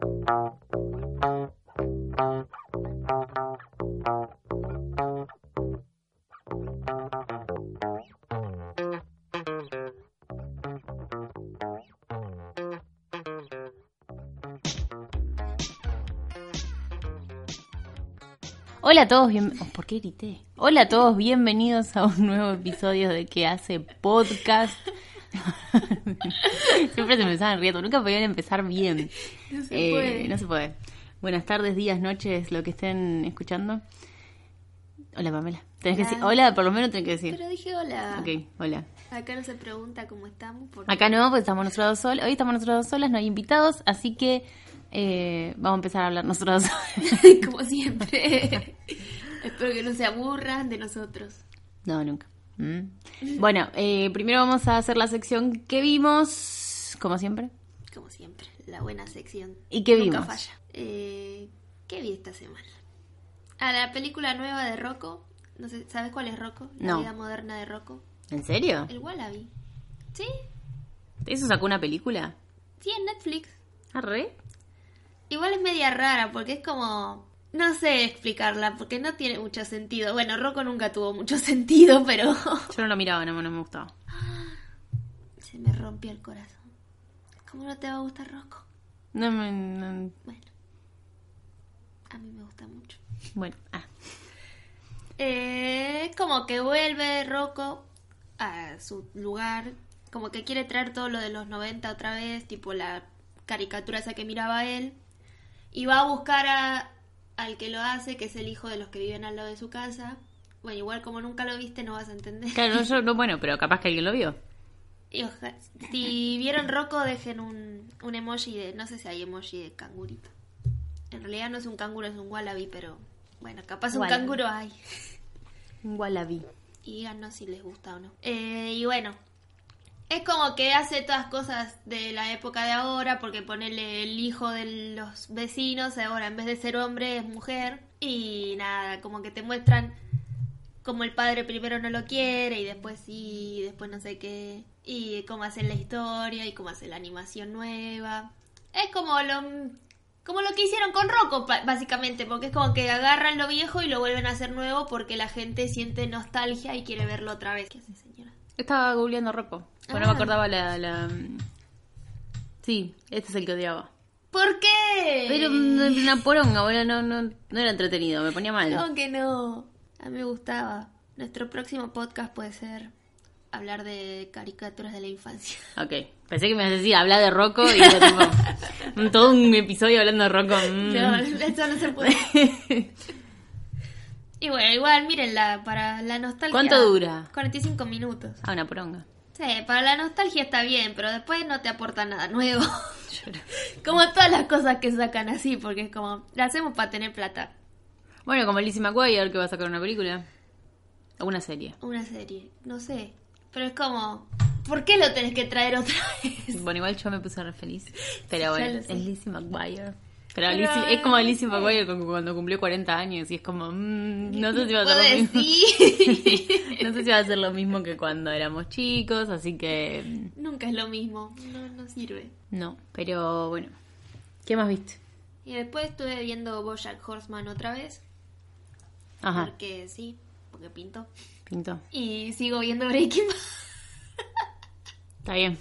Hola a todos, bien... oh, ¿por qué? Hola a todos, bienvenidos a un nuevo episodio de Que hace podcast. Siempre se empezaban riendo, nunca podían empezar bien. No se Eh, puede. no se puede. Buenas tardes, días, noches, lo que estén escuchando. Hola Pamela. Tenés que Hola. decir, hola, por lo menos tenés que decir. Pero dije hola. Ok, hola. Acá no se pregunta cómo estamos. Porque... Acá no, pues estamos nosotros dos solos. Hoy estamos nosotros dos solas, no hay invitados, así que eh, vamos a empezar a hablar nosotros dos. como siempre. Espero que no se aburran de nosotros. No, nunca. Mm. Bueno, eh, primero vamos a hacer la sección que vimos, como siempre. Como siempre, la buena sección. ¿Y qué Nunca vimos? falla. Eh, ¿Qué vi esta semana? A la película nueva de Rocco. No sé, ¿sabes cuál es Rocco? La No. vida moderna de Rocco. ¿En serio? El Wallaby. ¿Sí? ¿Eso sacó una película? Sí, en Netflix. ¿Arre? Igual es media rara porque es como... No sé explicarla porque no tiene mucho sentido. Bueno, Rocco nunca tuvo mucho sentido, pero... Yo no lo miraba, no, no me gustaba. Se me rompió el corazón. ¿Cómo no te va a gustar Rocco? No me... no- Bueno. A mí me gusta mucho. bueno, ah. Eh, como que vuelve Rocco a su lugar. Como que quiere traer todo lo de los 90 otra vez. Tipo la caricatura esa que miraba él. Y va a buscar a, al que lo hace, que es el hijo de los que viven al lado de su casa. Bueno, igual como nunca lo viste no vas a entender. Claro, no, yo, no, bueno, pero capaz que alguien lo vio. Y oja- si vieron Rocco, dejen un, un emoji de. No sé si hay emoji de cangurito. En realidad no es un canguro, es un wallaby, pero. Bueno, capaz un Wallaby. canguro hay. Un wallaby. Y díganos si les gusta o no. Eh, y bueno. Es como que hace todas cosas de la época de ahora, porque ponerle el hijo de los vecinos, ahora en vez de ser hombre es mujer. Y nada, como que te muestran como el padre primero no lo quiere y después sí, después no sé qué. Y cómo hacen la historia y cómo hacen la animación nueva. Es como lo, como lo que hicieron con Rocco, básicamente, porque es como que agarran lo viejo y lo vuelven a hacer nuevo porque la gente siente nostalgia y quiere verlo otra vez. ¿Qué hace, señora? Estaba googleando Rocco. Bueno, no Ah. me acordaba la, la... Sí, este es el que odiaba. ¿Por qué? Pero mm, una poronga, bueno, no, no, no era entretenido, me ponía mal. No, que no. A mí me gustaba. Nuestro próximo podcast puede ser hablar de caricaturas de la infancia. Ok, pensé que me ibas a decir hablar de Rocco y era tipo todo un episodio hablando de Rocco. mm. No, eso no se puede. Y bueno, igual, mírenla, para la nostalgia. ¿Cuánto dura? 45 minutos. Ah, una poronga. Sí, para la nostalgia está bien, pero después no te aporta nada nuevo. como todas las cosas que sacan así, porque es como, la hacemos para tener plata. Bueno, como Lizzie McGuire que va a sacar una película. O una serie. Una serie, no sé. Pero es como, ¿por qué lo tenés que traer otra vez? Bueno, igual yo me puse re feliz. Pero bueno, es. Lizzie McGuire. Pero, Pero- Lizzie- es como Lizzie McGuire cu- cuando cumplió 40 años y es como, mm, no sé si va a ser lo mismo. no sé si va a ser lo mismo que cuando éramos chicos, así que mm, Nunca es lo mismo, no, no sirve. no. Pero bueno, ¿qué más viste? Y después estuve viendo Bojack Horseman otra vez, Ajá, porque sí, porque pintó. pintó. Y sigo viendo Breaking Bad. Está bien.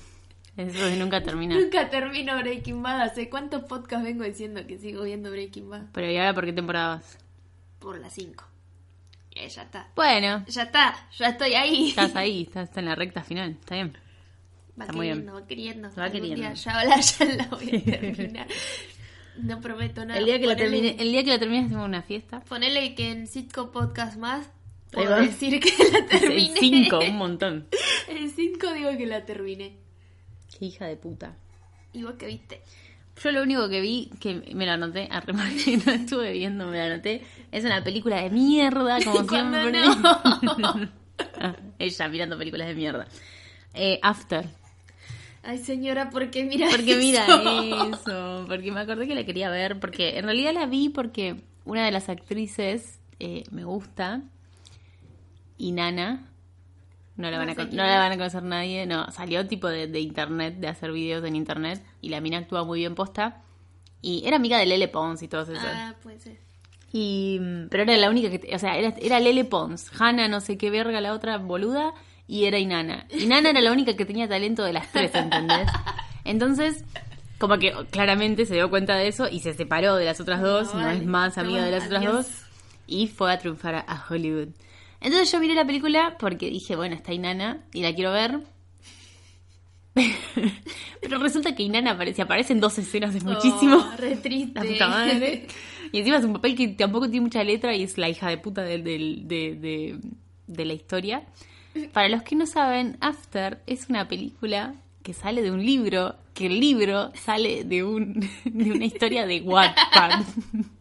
Eso de nunca termina. Nunca termino Breaking Bad. ¿Hace cuántos podcasts vengo diciendo que sigo viendo Breaking Bad? Pero ¿y ahora por qué temporada vas? Por las 5. Ya está. Bueno, Ya está, ya estoy ahí. estás ahí, estás en la recta final. Está bien. Va Está muy bien. queriendo, va queriendo. Va Algún queriendo. día ya la, ya la voy a terminar. No prometo nada. El día que la Ponele- termine, el día que la termines hacemos una fiesta. Ponele que en Sitco Podcast más puedo decir que la El terminé. 5, un montón. El 5 digo que la terminé. Qué hija de puta. ¿Y vos qué viste? Yo lo único que vi, que me lo anoté, a que no estuve viendo, me lo anoté, es una película de mierda, como ¿Cuándo siempre. no? Ah, Ella mirando películas de mierda. Eh, After. Ay, señora, ¿por qué mira Porque mira eso? eso, porque me acordé que la quería ver, porque en realidad la vi porque una de las actrices eh, me gusta, y Nana, no la, van a, no la van a conocer nadie, no, salió tipo de, de internet, de hacer videos en internet, y la mina actúa muy bien posta, y era amiga de Lele Pons y todo eso. Ah, puede ser. Y, pero era la única que, o sea, era, era Lele Pons, Hanna no sé qué verga la otra boluda, y era Inana. Inana era la única que tenía talento de las tres, ¿entendés? Entonces, como que claramente se dio cuenta de eso y se separó de las otras dos, no, vale. es más amiga de las otras Adiós. dos, y fue a triunfar a Hollywood. Entonces yo miré la película porque dije, bueno, está Inana y la quiero ver. Pero resulta que Inana aparece, aparece en dos escenas, es muchísimo. Oh, re triste. La puta madre. Y encima es un papel que tampoco tiene mucha letra y es la hija de puta del- de, de- de la historia. Para los que no saben, After es una película que sale de un libro, que el libro sale de, un, de una historia de Wattpad.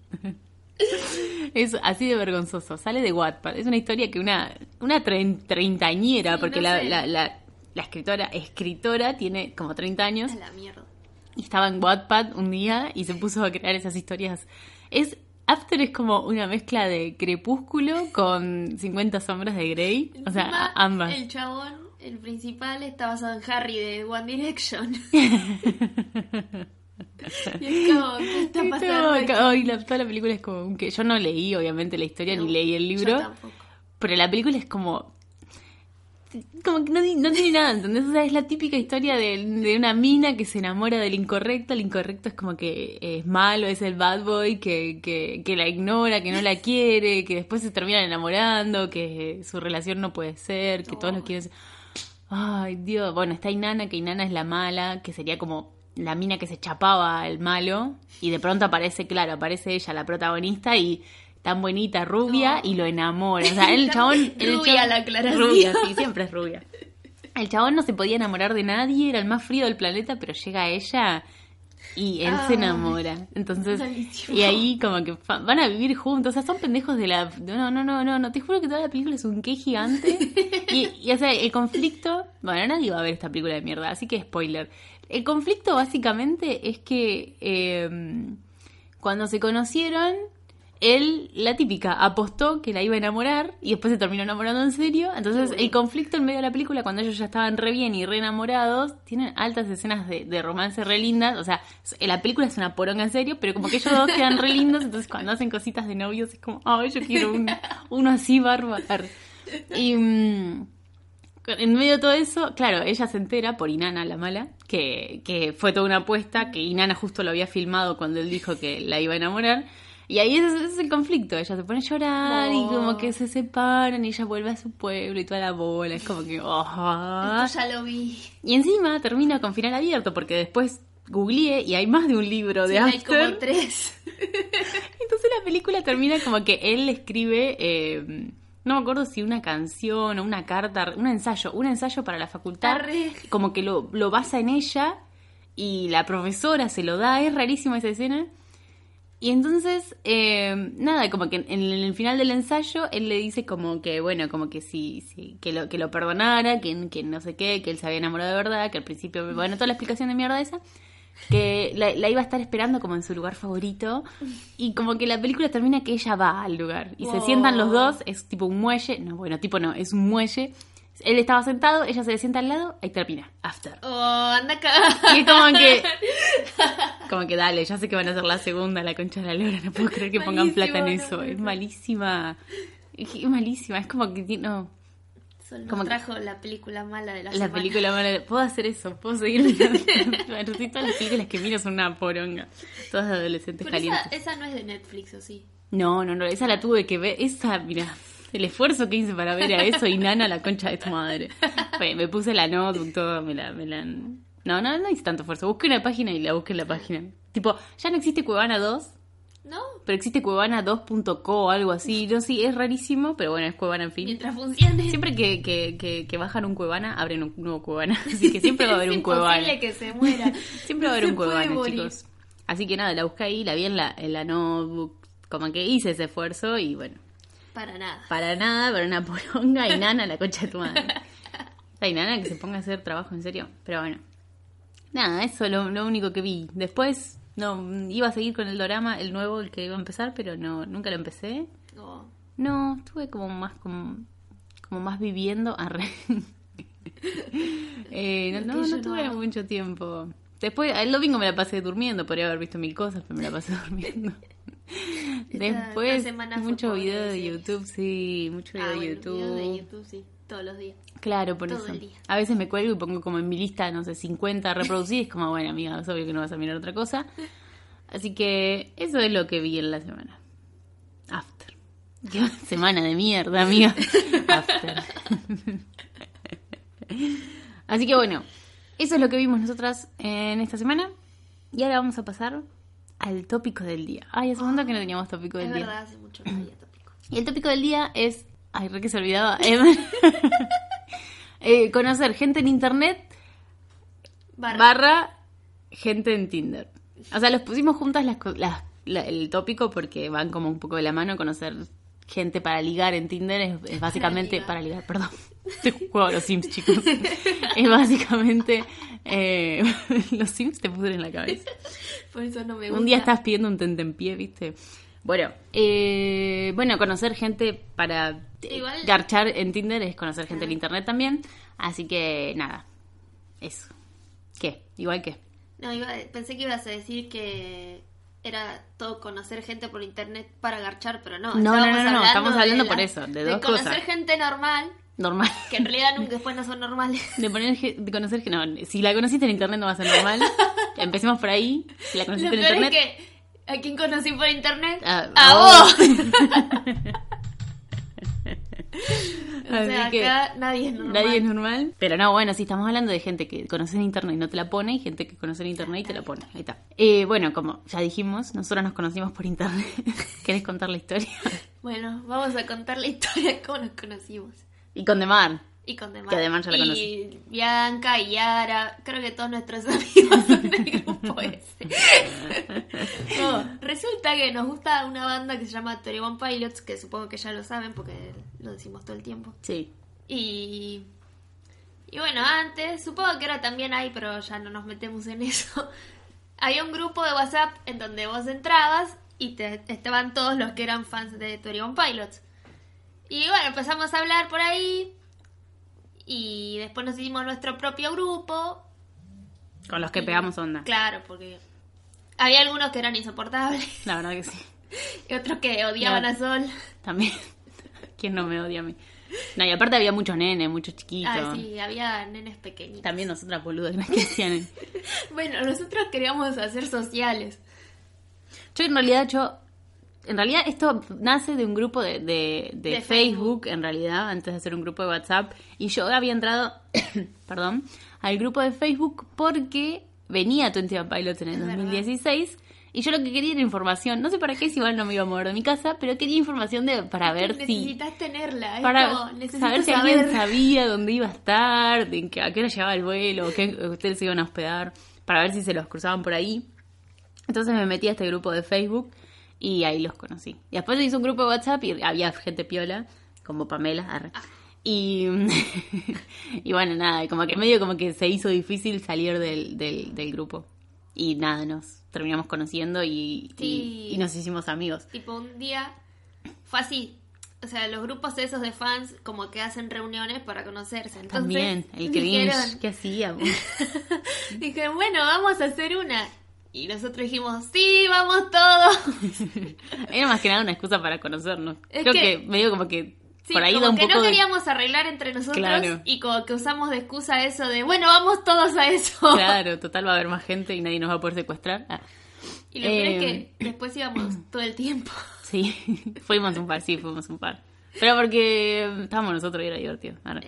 Es así de vergonzoso, sale de Wattpad. Es una historia que una, una trein- treintañera, Sí, porque no la, la, la- la escritora, escritora tiene como 30 años A la mierda. y estaba en Wattpad un día y se puso a crear esas historias. Es After es como una mezcla de Crepúsculo con 50 sombras de Grey, o sea, ambas. El chabón, el principal, está basado en Harry de One Direction. y es como, ¿qué está pasando? la- toda la película es como que yo no leí obviamente la historia No, ni leí el yo libro, tampoco. pero la película es como como que no, no tiene nada, ¿entendés? O sea, es la típica historia de, de una mina que se enamora del incorrecto. El incorrecto es como que es malo, es el bad boy que, que, que la ignora, que no la quiere, que después se terminan enamorando, que su relación no puede ser, que todos lo quieren. Ay, Dios. Bueno, está Inana, que Inana es la mala, que sería como la mina que se chapaba al malo. Y de pronto aparece, claro, aparece ella, la protagonista, y tan bonita, rubia, y lo enamora. O sea, el chabón. el rubia chabón- la aclaración. Rubia, sí, siempre es rubia. El chabón no se podía enamorar de nadie, era el más frío del planeta, pero llega ella y él se enamora. Entonces, y ahí como que van a vivir juntos, o sea, son pendejos de la... No, no, no, no, no, te juro que toda la película es un qué gigante. Y, y, o sea, el conflicto... Bueno, nadie va a ver esta película de mierda, así que spoiler. El conflicto básicamente es que eh, cuando se conocieron, él, la típica, apostó que la iba a enamorar y después se terminó enamorando en serio. Entonces, el conflicto en medio de la película, cuando ellos ya estaban re bien y re enamorados, tienen altas escenas de, de romance re lindas. O sea, s- la película es una poronga en serio, pero como que ellos dos quedan re lindos. Entonces, cuando hacen cositas de novios, es como, ay, yo quiero un- uno así bárbaro. Y. mm, en medio de todo eso, claro, ella se entera por Inana, la mala, que, que fue toda una apuesta, que Inana justo lo había filmado cuando él dijo que la iba a enamorar. Y ahí es, es el conflicto, ella se pone a llorar y como que se separan y ella vuelve a su pueblo y toda la bola, es como que... oh. Esto ya lo vi. Y encima termina con final abierto porque después googleé y hay más de un libro de Sí, hay After. como tres. Entonces la película termina como que él escribe, eh, no me acuerdo si una canción o una carta, un ensayo, un ensayo para la facultad, Arre. como que lo, lo basa en ella y la profesora se lo da, es rarísima esa escena. Y entonces, eh, nada, como que en el final del ensayo él le dice como que, bueno, como que sí, sí que lo, que lo perdonara, que, que no sé qué, que él se había enamorado de verdad, que al principio, bueno, toda la explicación de mierda esa, que la, la iba a estar esperando como en su lugar favorito, y como que la película termina que ella va al lugar, y se sientan los dos, es tipo un muelle, no, bueno, tipo no, es un muelle, él estaba sentado, ella se le sienta al lado, ahí termina, after. Oh, anda acá. Y es como que. Como que dale, ya sé que van a hacer la segunda, la concha de la lora. No puedo creer que pongan plata en eso. no, Es malísima. Es malísima. Es como que. No. Solo nos Como que- trajo la película mala de la, La semana. película mala. Puedo hacer eso. Puedo seguir mirando. Todas las películas que miro son una poronga. Todas de adolescentes Pero esa, calientes. esa no es de Netflix, ¿o sí? No, no, no. Esa la tuve que ver. Esa, mira. El esfuerzo que hice para ver a eso y Nana, la concha de tu madre. Me puse la notebook, todo, me la, me la... No, no, no hice tanto esfuerzo. Busqué una página y la busqué en la página. Tipo, ya no existe Cuevana 2. ¿No? Pero existe Cuevana 2.co o algo así. Yo sí, es rarísimo, pero bueno, es Cuevana en fin. Mientras funcione. Siempre que, que, que, que bajan un Cuevana, abren un nuevo Cuevana. Así que siempre va a haber es un Cuevana. imposible que se muera. Siempre va a haber un Cuevana, chicos. Así que nada, la busqué ahí, la vi en la, en la notebook. Como que hice ese esfuerzo y bueno, Para nada. para nada, para una poronga y nana, la concha de tu madre. Hay nana que se ponga a hacer trabajo en serio. Pero bueno. Nada, eso es lo, lo único que vi. Después, no, iba a seguir con el dorama, el nuevo, el que iba a empezar, pero no, nunca lo empecé. No. No, estuve como más como, como más viviendo. Arre. Eh, no, no, no tuve mucho tiempo. Después, el domingo me la pasé durmiendo, podría haber visto mil cosas, pero me la pasé durmiendo. Después, esta mucho pobre, video de. YouTube, sí, mucho video Ah, de bueno, YouTube. de YouTube, sí. Todos los días. Claro, por Todo eso. el día. A veces me cuelgo y pongo como en mi lista, no sé, 50 reproducidas. Es como, bueno, amiga, es obvio que no vas a mirar otra cosa. Así que eso es lo que vi en la semana. After. Qué semana de mierda, amiga. After. Así que bueno, eso es lo que vimos nosotras en esta semana. Y ahora vamos a pasar al tópico del día. Ay, hace un montón que no teníamos tópico del Es día. verdad, hace mucho no había tópico. Y el tópico del día es. Ay, re que se olvidaba. Eh, conocer gente en internet Barra. barra gente en Tinder. O sea, los pusimos juntas las, las- la- el tópico porque van como un poco de la mano. Conocer gente para ligar en Tinder es, es básicamente. ligar. Para ligar, perdón. Estoy juego a los Sims, chicos. Es básicamente. eh, los Sims te pusieron en la cabeza. Por eso no me gusta. Un día estás pidiendo un tentempié, ¿viste? Bueno, eh, bueno, conocer gente para eh, Igual- garchar en Tinder es conocer gente en internet también. Así que nada, eso. ¿Qué? Igual que. No, iba- pensé que ibas a decir que era todo conocer gente por internet para garchar, pero no. No, no, no, no, estamos de hablando la- por eso, de dos conocer cosas. gente normal, Normal. que en realidad nunca después no son normales. De, poner, de conocer que no, si la conociste en internet no va a ser normal. Empecemos por ahí. Si la Lo conociste en peor internet. es que ¿A quién conocí por internet? A- A, vos. o Así sea, que acá nadie es normal. Nadie es normal. Pero no, bueno, si estamos hablando de gente que conoce en internet y no te la pone, y gente que conoce en internet y te la pone. Ahí está. Eh, bueno, como ya dijimos, nosotros nos conocimos por internet. ¿Querés contar la historia? Bueno, vamos a contar la historia de cómo nos conocimos. Y con Demar. Y con Demar. Que ya la y. Bianca y Yara. Creo que todos nuestros amigos son del grupo ese. No, resulta que nos gusta una banda que se llama Tori One Pilots, que supongo que ya lo saben porque lo decimos todo el tiempo. Sí. Y, y bueno, antes, supongo que ahora también hay, pero ya no nos metemos en eso. Había un grupo de WhatsApp en donde vos entrabas y te, estaban todos los que eran fans de Tori One Pilots. Y bueno, empezamos a hablar por ahí. Y después nos hicimos nuestro propio grupo. Con los que pegamos onda. Claro, porque había algunos que eran insoportables La verdad que sí. y otros que odiaban No. a Sol. También. ¿Quién no me odia a mí? No, y aparte había muchos nenes, muchos chiquitos. Ah, sí, había nenes pequeñitos. También nosotras boludas que hacían. Bueno, nosotros queríamos hacer sociales. Yo en realidad, yo... En realidad esto nace de un grupo de, de, de De Facebook, en realidad, antes de hacer un grupo de WhatsApp. Y yo había entrado, perdón, al grupo de Facebook porque venía 21 Pilots en el Es verdad. 2016. Y yo lo que quería era información. No sé para qué, si igual no me iba a mover de mi casa, pero quería información de, para ver si... Necesitas tenerla. es Para saber si alguien sabía dónde iba a estar, de a qué hora llegaba el vuelo, qué ustedes se iban a hospedar, para ver si se los cruzaban por ahí. Entonces me metí a este grupo de Facebook y ahí los conocí. Y después hice un grupo de WhatsApp y había gente piola, como Pamela. arre. Y, y bueno, nada, y como que medio como que se hizo difícil salir del, del, del grupo. Y nada, nos terminamos conociendo y, y- Sí. y nos hicimos amigos. Tipo, un día fue así. O sea, los grupos esos de fans como que hacen reuniones para conocerse. Entonces, También, el dijeron, cringe, ¿qué hacíamos? dijeron, bueno, vamos a hacer una. Y nosotros dijimos, sí, vamos todos. Era más que nada una excusa para conocernos. Es Creo que- que, medio como que Sí, por ahí como da un que poco no de... queríamos arreglar entre nosotros Claro. y como que usamos de excusa eso de, bueno, vamos todos a eso. Claro, total va a haber más gente y nadie nos va a poder secuestrar. Ah, Y lo peor es Eh, que después íbamos todo el tiempo. sí, fuimos un par, sí, fuimos un par. Pero porque estábamos nosotros y era divertido. Ahora.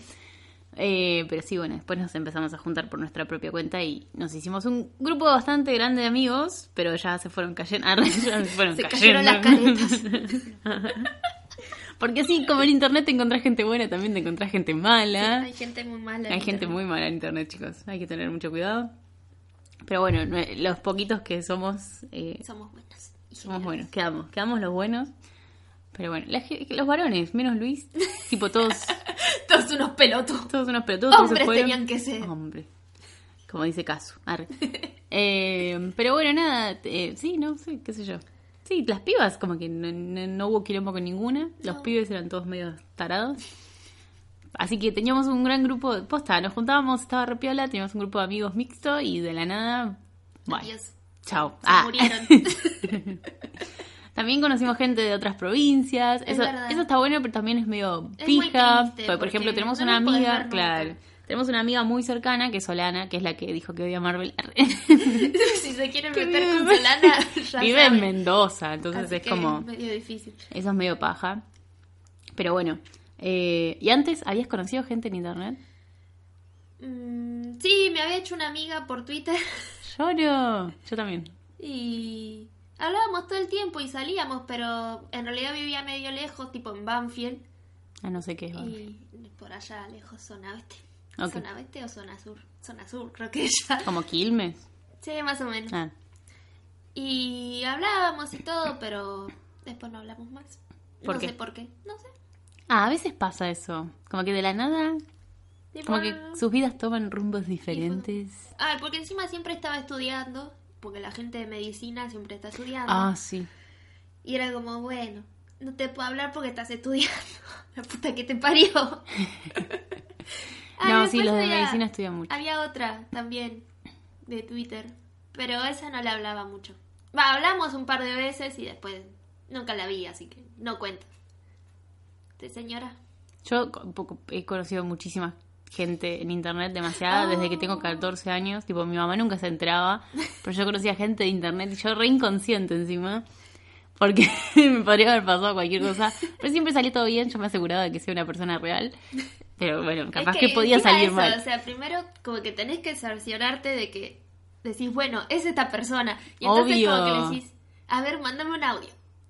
Eh, pero sí, bueno, después nos empezamos a juntar por nuestra propia cuenta y nos hicimos un grupo bastante grande de amigos, pero ya se fueron cayendo. Ah, se fueron Se cayendo. cayeron las caretas. Porque sí, como en internet te encontrás gente buena, también te encontrás gente mala. Hay gente muy mala. en Hay gente internet. muy mala en internet, chicos. Hay que tener mucho cuidado. Pero bueno, no- los poquitos que somos, eh, Somos buenos. somos buenos. Quedamos, quedamos los buenos. Pero bueno, la los varones, menos Luis, tipo todos, Todos unos pelotos. todos unos todos se Hombres fueron. tenían que ser. Hombre. Como dice Casu. Eh, pero bueno, nada. eh, sí, no sé, qué sé yo. Sí, las pibas, como que no, no- no hubo quilombo con ninguna. Los No. pibes eran todos medio tarados. Así que teníamos un gran grupo de posta. Nos juntábamos, estaba re piola, teníamos un grupo de amigos mixto y de la nada. Bueno, Adiós. chao. Se Ah. murieron. También conocimos gente de otras provincias. Es Eso, verdad. eso está bueno, pero también es medio Es pija. triste, Porque, por ejemplo, tenemos no una amiga, claro. Tenemos una amiga muy cercana que es Solana, que es la que dijo que odia Marvel. si se quieren meter vive- con Solana, ya Vive en. Mendoza, entonces Así es que como. es medio difícil. Eso es medio paja. Pero bueno. eh, ¿Y antes habías conocido gente en internet? Mm, sí, me había hecho una amiga por Twitter Lloro. Yo también. y hablábamos todo el tiempo y salíamos, pero en realidad vivía medio lejos, tipo en Banfield. Ah, no sé qué es. Y por allá lejos, zona oeste. Ok. ¿Zona oeste o zona sur? Zona sur, creo que ella. Como Quilmes. Sí, más o menos. Ah, Y hablábamos y todo, pero después no hablamos más. ¿Por no qué? sé por qué. No sé. Ah, a veces pasa eso. Como que de la nada, como que sus vidas toman rumbos diferentes. Ah, porque encima siempre estaba estudiando, porque la gente de medicina siempre está estudiando. Ah, sí. Y era como, bueno, no te puedo hablar porque estás estudiando. La puta que te parió. Ah, No, sí, los de había- medicina estudian mucho. Había otra también de Twitter, pero esa no la hablaba mucho. Va, hablamos un par de veces y después nunca la vi, así que no cuento. ¿De señora? Yo he conocido muchísima gente en internet, demasiada, Oh. desde que tengo 14 años. Tipo, mi mamá nunca se enteraba, pero yo conocía gente de internet y yo re inconsciente encima. Porque me podría haber pasado cualquier cosa. Pero siempre salió todo bien, yo me aseguraba de que sea una persona real. Pero bueno, capaz Es que, podía salir eso, mal. O sea, primero como que tenés que cerciorarte de que decís, bueno, es esta persona. Y entonces Obvio. como que le decís, a ver, mándame un audio.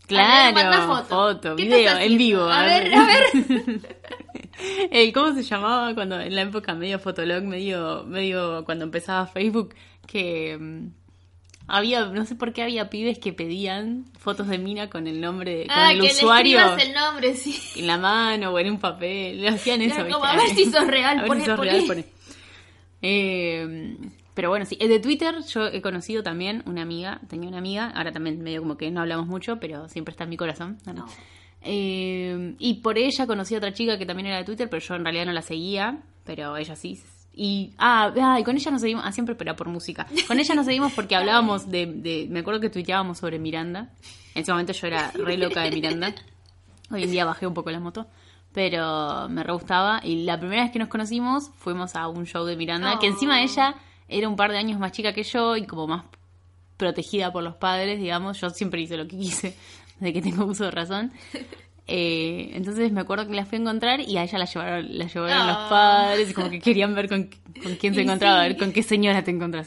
Claro, manda foto. foto, ¿Qué video, en vivo. A ver, a ver. ¿Cómo se llamaba cuando en la época medio fotolog, medio, medio cuando empezaba Facebook, que mm, había, no sé por qué había pibes que pedían fotos de mina con el nombre, con ah, el que usuario le el nombre, sí. en la mano o en un papel, le hacían eso. Era como, a ver si sos real, A ver poné, si sos poné. real, poné. Eh, pero bueno, sí, eh, de Twitter yo he conocido también una amiga, tenía una amiga, ahora también medio como que no hablamos mucho, pero siempre está en mi corazón. ¿no? No. Eh, y por ella conocí a otra chica que también era de Twitter, pero yo en realidad no la seguía, pero ella sí. Y, ah, ah, y con ella nos seguimos, ah, siempre, pero por música. Con ella nos seguimos porque hablábamos de, de, me acuerdo que tuiteábamos sobre Miranda. En ese momento yo era re loca de Miranda. Hoy en día bajé un poco la moto, pero me re gustaba. Y la primera vez que nos conocimos fuimos a un show de Miranda, que encima Oh. ella era un par de años más chica que yo y como más protegida por los padres, digamos. Yo siempre hice lo que quise, desde que tengo uso de razón. Eh, entonces me acuerdo que la fui a encontrar y a ella la llevaron, la llevaron los Ah. padres y como que querían ver con, con quién se encontraba, a ver con qué señora te encontras.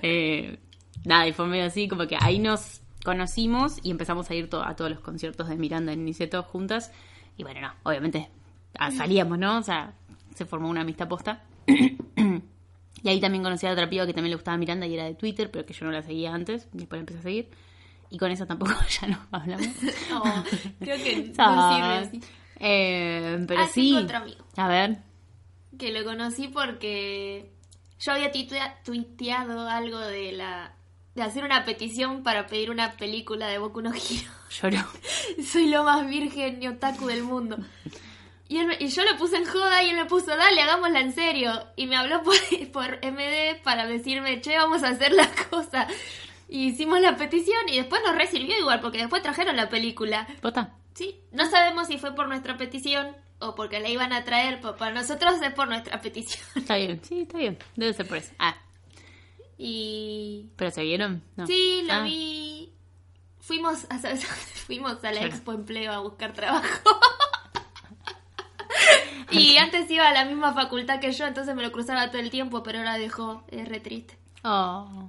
Eh, nada, y fue medio así, como que ahí nos conocimos y empezamos a ir to- a todos los conciertos de Miranda en Niceto juntas. Y bueno, no, obviamente ah, salíamos, ¿no? O sea, se formó una amistad posta. y ahí también conocí a otra piba que también le gustaba Miranda y era de Twitter, pero que yo no la seguía antes, después la empecé a seguir. Y con esa tampoco ya no hablamos. No, creo que no sirve así. eh, pero Ah, sí. tengo otro amigo. A ver. Que lo conocí porque yo había tuitea- tuiteado algo de la de hacer una petición para pedir una película de Boku no Hero. Lloró. Soy lo más virgen y otaku del mundo. Y, él me- y yo lo puse en joda y él me puso, dale, hagámosla en serio. Y me habló por, por MD para decirme, che, vamos a hacer la cosa. Y hicimos la petición y después nos resirvió igual, porque después trajeron la película. ¿Pota? Sí, no sabemos si fue por nuestra petición o porque la iban a traer, pero para nosotros es por nuestra petición. Está bien. Sí, está bien. Debe ser por eso. Ah, Y ¿pero se vieron? No. sí, lo Ah, vi. Fuimos a. Fuimos a la. Expo Empleo a buscar trabajo. Y antes iba a la misma facultad que yo, entonces me lo cruzaba todo el tiempo, pero ahora dejó. Es re triste. Oh,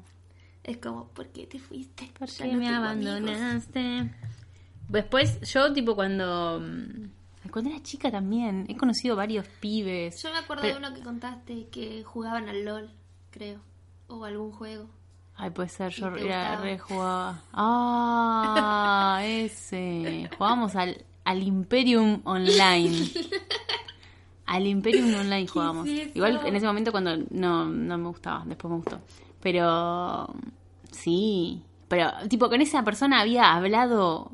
Es como, ¿por qué te fuiste? ¿por qué no me amigos. abandonaste? Después, yo, tipo, cuando. mm, Cuando era chica también, he conocido varios pibes. Yo me acuerdo Pero- de uno que contaste que jugaban al LOL, creo. O algún juego. Ay, puede ser, yo re jugaba. Ah, ese. Jugábamos al, al Imperium Online. Al Imperium Online jugábamos. es? Igual en ese momento cuando no, no me gustaba, después me gustó. Pero sí. Pero tipo con esa persona había hablado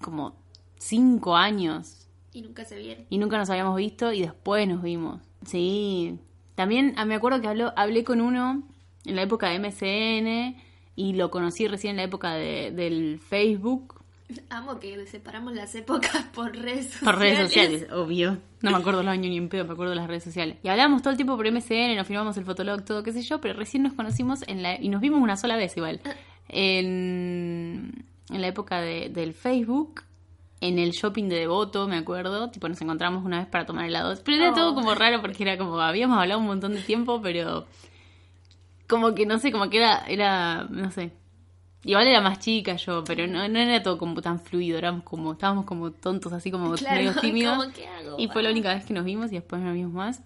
como cinco años Y nunca se vieron. y nunca nos habíamos visto y después nos vimos. Sí. También ah, me acuerdo que habló, hablé con uno en la época de MSN y lo conocí recién en la época de- del Facebook. Amo que separamos las épocas por redes sociales. Por redes sociales, obvio. No me acuerdo los años ni en pedo, me acuerdo de las redes sociales. Y hablábamos todo el tiempo por MSN, nos firmamos el fotolog, todo qué sé yo, pero recién nos conocimos en la, y nos vimos una sola vez igual. En, en la época de- del Facebook, en el shopping de Devoto, me acuerdo. Tipo, nos encontramos una vez para tomar helados. Pero era Oh. todo como raro porque era como, habíamos hablado un montón de tiempo, pero como que no sé, como que era, era, no sé. Igual era más chica yo, pero no, no era todo como tan fluido, éramos como, estábamos como tontos, así como Claro, medio tímidos. como, ¿qué hago? Y fue la única vez que nos vimos y después no nos vimos más.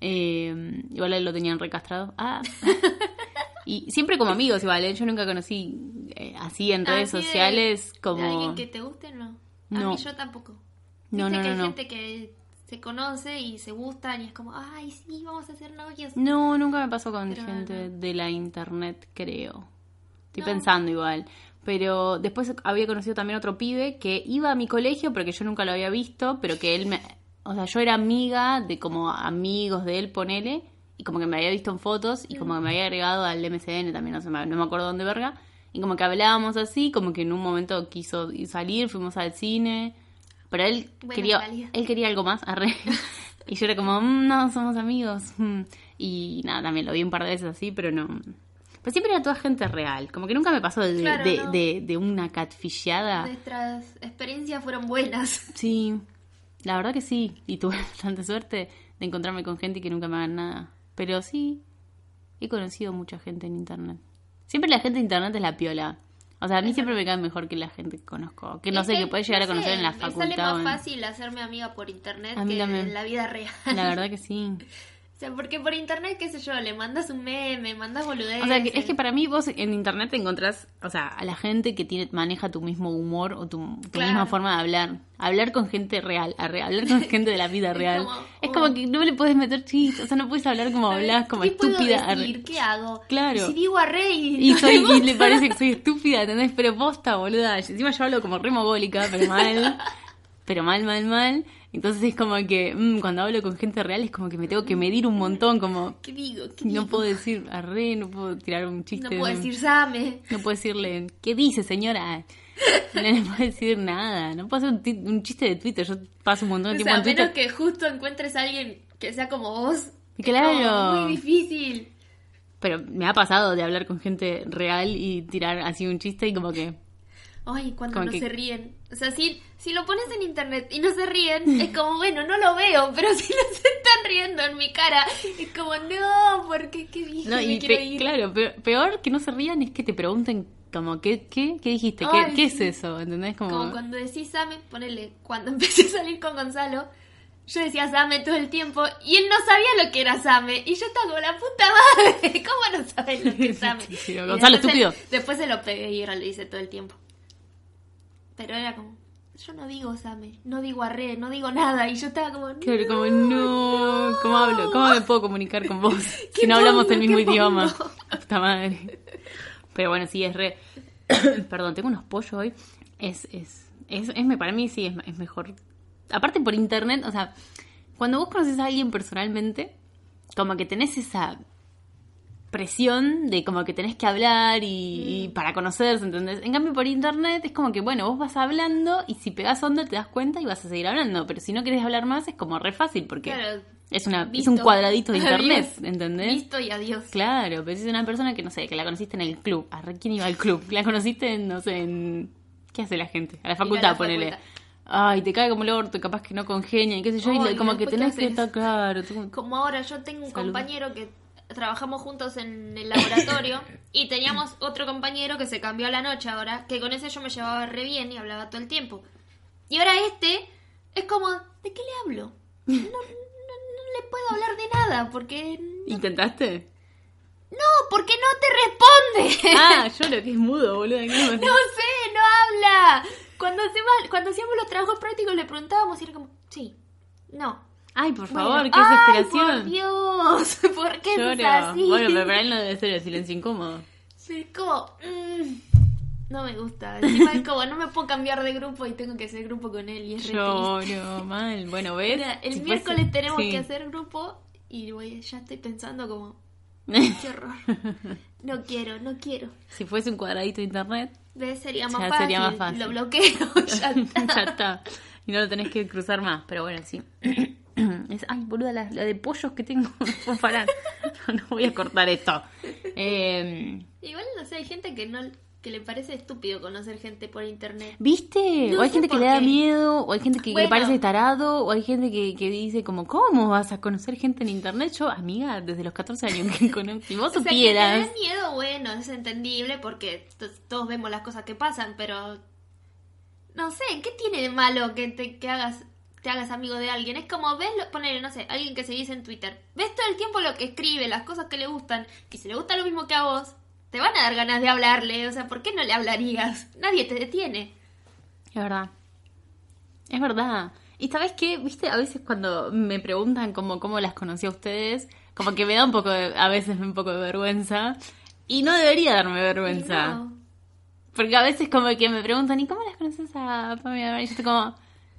Eh, igual a él lo tenían recastrado. Ah. y siempre como amigos, igual. ¿eh? Yo nunca conocí eh, así en redes Así de- sociales como... ¿De alguien que te guste? No. A No. mí yo tampoco. No, Viste no, que no, hay no. gente que se conoce y se gustan y es como, ay, sí, vamos a ser novios. No, nunca me pasó con Pero gente de la internet, creo. Estoy No. pensando igual. Pero después había conocido también otro pibe que iba a mi colegio, pero que yo nunca lo había visto, pero que él me... O sea, yo era amiga de como amigos de él, ponele, y como que me había visto en fotos y como que me había agregado al MCN también, no sé, no me acuerdo dónde verga. Y como que hablábamos así, como que en un momento quiso salir, fuimos al cine. Pero él quería, él quería algo más, arre. Y yo era como, "Mm, no, somos amigos. mm". Y nada, también lo vi un par de veces así, pero no. Pero siempre era toda gente real. Como que nunca me pasó de, Claro, de, no. de- de una catfishada. Nuestras experiencias fueron buenas. Sí, la verdad que sí. Y tuve bastante suerte de encontrarme con gente que nunca me hagan nada. Pero sí, he conocido mucha gente en internet. Siempre la gente de internet es la piola. O sea, a mí siempre me cae mejor que la gente que conozco. Que no Es sé, que puedes llegar a no sé, conocer en la Me sale facultad. más en- fácil hacerme amiga por internet A mí que también. en la vida real. La verdad que sí. O sea, porque por internet, qué sé yo, le mandas un meme, mandas boludeces. O sea, que, es que para mí vos en internet te encontrás, o sea, a la gente que tiene maneja tu mismo humor o tu, tu Claro. misma forma de hablar. Hablar con gente real, arre, hablar con gente de la vida real. como, es oh. como que no le puedes meter chistes, o sea, no puedes hablar como hablas, como ¿Qué puedo estúpida. decir? ¿Qué hago? Claro. Si digo a Rey Y, soy, y le parece que soy estúpida, ¿entendés? Pero posta, boluda. Encima yo hablo como re mogólica, pero mal. Pero mal, mal, mal. Entonces es como que mm, cuando hablo con gente real es como que me tengo que medir un montón, como ¿Qué digo? ¿Qué no digo? puedo decir arre, no puedo tirar un chiste. No puedo de- decir Same. no puedo decirle, ¿qué dice señora? No le puedo decir nada. No puedo hacer un, un chiste de Twitter. Yo paso un montón de O tiempo sea, a en Twitter. menos que justo encuentres a alguien que sea como vos. es Claro. como muy difícil. Pero me ha pasado de hablar con gente real y tirar así un chiste y como que... Ay, cuando no que- se ríen. O sea, si, si lo pones en internet y no se ríen, es como, bueno, no lo veo, pero si no se están riendo en mi cara, es como, no, porque qué dije, No, me quiero ir. claro, pe- peor que no se rían es que te pregunten como, ¿qué, qué, qué dijiste? ¿Qué, Ay, qué es eso? ¿Entendés? Como, Como cuando decís Same, ponele, cuando empecé a salir con Gonzalo, yo decía Same todo el tiempo y él no sabía lo que era Same. Y yo estaba como la puta madre, ¿cómo no sabes lo que es Same? Sí, Gonzalo, después estúpido. después se lo pegué y ahora lo hice todo el tiempo. Pero era como, yo no digo Same, no digo arre, no digo nada. Y yo estaba como, no. Claro, como, no, ¿cómo hablo? ¿Cómo me puedo comunicar con vos si ¿Qué no hablamos el mismo ¿Qué idioma? Puta madre. Pero bueno, sí, es re... Perdón, tengo unos pollos hoy. Es, es, es, es me- para mí sí es, es mejor. Aparte por internet, o sea, cuando vos conoces a alguien personalmente, como que tenés esa presión de como que tenés que hablar y, y para conocerse, ¿entendés? En cambio por internet es como que, bueno, vos vas hablando y si pegás onda te das cuenta y vas a seguir hablando, pero si no querés hablar más es como re fácil porque Claro, es, una, es un cuadradito de internet, Adiós. ¿entendés? Listo y adiós. Claro, pero si es una persona que, no sé, que la conociste en el club. ¿A quién iba al club? La conociste, en, no sé, en... ¿Qué hace la gente? A la facultad, la ponele. facultad. ay, te cae como el orto, capaz que no congenia y qué sé yo, y como que después, ¿qué tenés que estar claro. tú- Como ahora, yo tengo un Salud. compañero que trabajamos juntos en el laboratorio y teníamos otro compañero que se cambió a la noche ahora, que con ese yo me llevaba re bien y hablaba todo el tiempo. Y ahora este es como, ¿de qué le hablo? No, no, no le puedo hablar de nada porque... ¿Intentaste? No, porque no te responde. Ah, yo lo que es mudo, boludo. ¿qué me- No sé, no habla. Cuando, hacemos- cuando hacíamos los trabajos prácticos le preguntábamos y era como, sí, no. Ay, por Bueno, favor, qué ay, desesperación. por Dios, ¿por qué es Lloro. así? Bueno, pero para él no debe ser el silencio incómodo. Sí, es como, mm, no me gusta. Encima es como, no me puedo cambiar de grupo y tengo que hacer grupo con él y es re. Lloro, mal. Bueno, ¿ves? Mira, el Si miércoles fuese- tenemos sí. que hacer grupo y voy- ya estoy pensando como, qué horror. No quiero, no quiero. si fuese un cuadradito de internet, ¿Ves? Sería más, Ya fácil. sería más fácil. Lo bloqueo, ya está. ya está. Y no lo tenés que cruzar más, pero bueno, sí. Es, ay, boluda, la, la de pollos que tengo. No parar. No, no voy a cortar esto. Eh, Igual, no sé, hay gente que no que le parece estúpido conocer gente por internet. ¿Viste? No o hay gente que le da miedo, o hay gente que, que le parece tarado, o hay gente que, que dice como, ¿cómo vas a conocer gente en internet? Yo, amiga, desde los 14 años que conozco. Si vos O sea, que te supieras... den miedo, bueno, es entendible porque todos vemos las cosas que pasan, pero no sé, ¿qué tiene de malo que te que hagas te hagas amigo de alguien? Es como ves, lo- ponele, no sé, alguien que seguís en Twitter. Ves todo el tiempo lo que escribe, las cosas que le gustan, que si le gusta lo mismo que a vos, te van a dar ganas de hablarle, o sea, ¿por qué no le hablarías? Nadie te detiene. Es verdad. Es verdad. Y sabes qué, viste, a veces cuando me preguntan como cómo las conocí a ustedes, como que me da un poco de, a veces un poco de vergüenza. Y no debería darme vergüenza. No. Porque a veces como que me preguntan, ¿y cómo las conoces a Pamela? Y yo estoy como,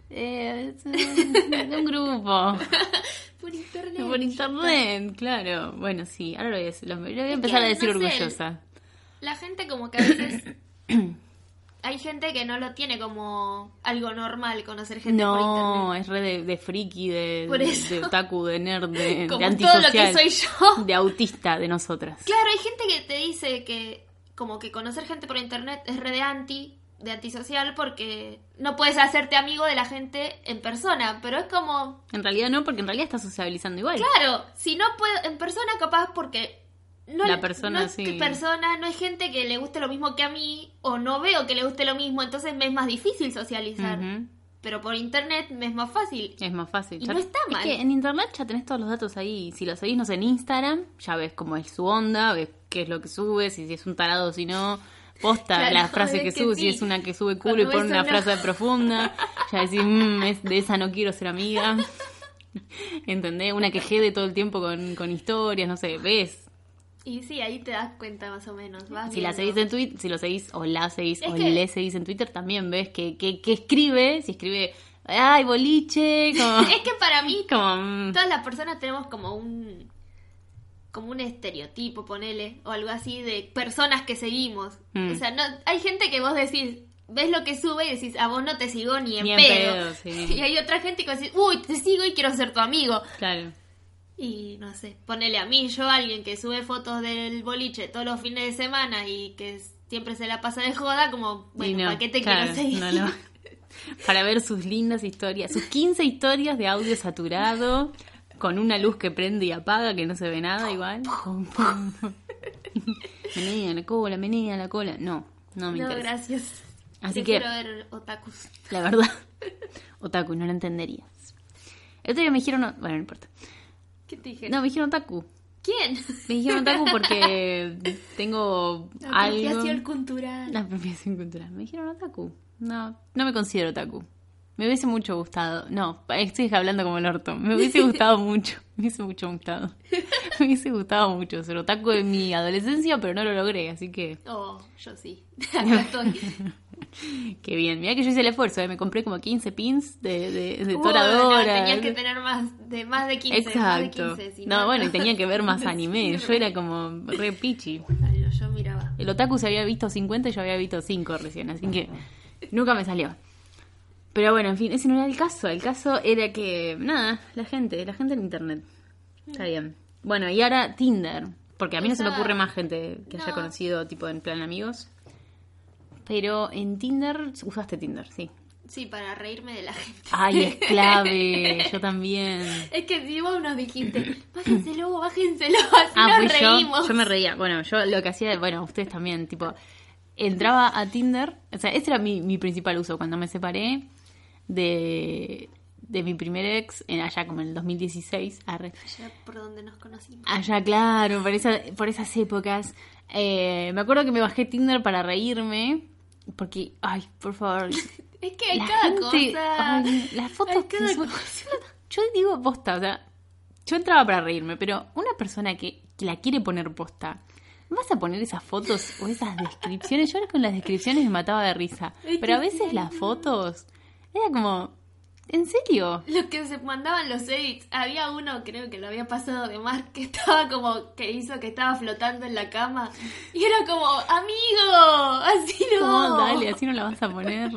eh, es un, de un grupo. Por internet. Por internet, claro. Bueno, sí, ahora lo voy a, decir, lo voy a empezar que, a decir no sé, orgullosa. La gente como que a veces... Hay gente que no lo tiene como algo normal conocer gente por No, internet. es re de, de friki, de, Por otaku, de nerd, de, Como de todo lo que antisocial. soy yo. De autista de nosotras. Claro, hay gente que te dice que como que conocer gente por internet es re de anti, de antisocial, porque no puedes hacerte amigo de la gente en persona, pero es como, En realidad no, porque en realidad estás sociabilizando igual. claro, si no puedo, en persona capaz porque no, La persona, no es sí. que persona, no es gente que le guste lo mismo que a mí, o no veo que le guste lo mismo, entonces me es más difícil socializar. Pero por internet me es más fácil. Es más fácil. Y Ya- no está es mal. que en internet ya tenés todos los datos ahí. Si lo seguís, no sé, en Instagram, ya ves cómo es su onda, ves qué es lo que sube, si, si es un tarado, si no. Posta Claro, la frase que que sube, sí. si es una que sube culo Cuando y pone una no. frase profunda, ya decís, "Mm, es- de esa no quiero ser amiga. ¿Entendés? Una que jede todo el tiempo con, con historias, no sé, ves. Y sí, ahí te das cuenta más o menos. vas Si la seguís en Twitter, si lo seguís o la seguís Es o que- le seguís en Twitter, también ves que, que, que escribe, si escribe, ay, boliche, como... Es que para mí como mm, todas las personas tenemos como un como un estereotipo, ponele, o algo así de personas que seguimos. Mm. O sea, no hay gente que vos decís, ves lo que sube y decís, a vos no te sigo ni en Ni en pedo. pedo, sí. Y hay otra gente que decís, uy, te sigo y quiero ser tu amigo. claro. Y no sé, ponele a mí, yo alguien que sube fotos del boliche todos los fines de semana y que siempre se la pasa de joda, como, bueno, no, ¿para qué te claro, quiero seguir? no, no. Para ver sus lindas historias, sus 15 historias de audio saturado, con una luz que prende y apaga, que no se ve nada igual. Menea la cola, menea la cola. No, no me No, interesa. gracias. Así que- Prefiero ver otakus. La verdad. Otaku, no lo entenderías. El otro día me dijeron... Bueno, no importa. ¿Qué te dije? No, me dijeron otaku. ¿Quién? Me dijeron otaku porque tengo La algo... apropiación cultural. La apropiación cultural. Me dijeron otaku. No, no me considero otaku. Me hubiese mucho gustado. No, estoy hablando como el orto. Me hubiese gustado mucho. Me hubiese mucho gustado. Me hubiese gustado mucho ser otaku en mi adolescencia, pero no lo logré, así que Oh, yo sí. Acá estoy. qué bien. Mira que yo hice el esfuerzo, ¿eh? me compré como 15 pins de, de, de toradora. no, tenías que tener más de más de 15. Más de Exacto. 15 si no, bueno, y tenía que ver más anime. Yo era como re pichi. Yo miraba. El otaku se había visto 50 y yo había visto 5 recién, así que nunca me salió. Pero bueno, en fin, ese no era el caso. El caso era que, nada, la gente, la gente en internet. Está bien. Bueno, y ahora Tinder. Porque a mí no se me ocurre más gente que haya No. conocido, tipo, en plan amigos. Pero en Tinder, usaste Tinder, sí. Sí, para reírme de la gente. Ay, es clave. yo también. Es que si vos nos dijiste, bájenselo, bájenselo, así Ah, nos pues yo, reímos. yo me reía. Bueno, yo lo que hacía, bueno, ustedes también, tipo, entraba a Tinder. O sea, ese era mi, mi principal uso cuando me separé de, de mi primer ex, en allá como en el 2016. Arre. Ya por donde nos conocimos. Allá, claro, por, esa, por esas épocas. Eh, me acuerdo que me bajé Tinder para reírme. Porque, ay, por favor. Es que hay la cada gente- cosa. ay, las fotos que cada suben- cosa. Yo digo posta, o sea, yo entraba para reírme, pero una persona que, que la quiere poner posta, ¿vas a poner esas fotos o esas descripciones? Yo con las descripciones me mataba de risa, pero a veces las fotos era como, ¿en serio? Los que se mandaban los edits, había uno, creo que lo había pasado de Mark, que estaba como, que hizo que estaba flotando en la cama. Y era como, amigo, así no. No, dale, así no la vas a poner.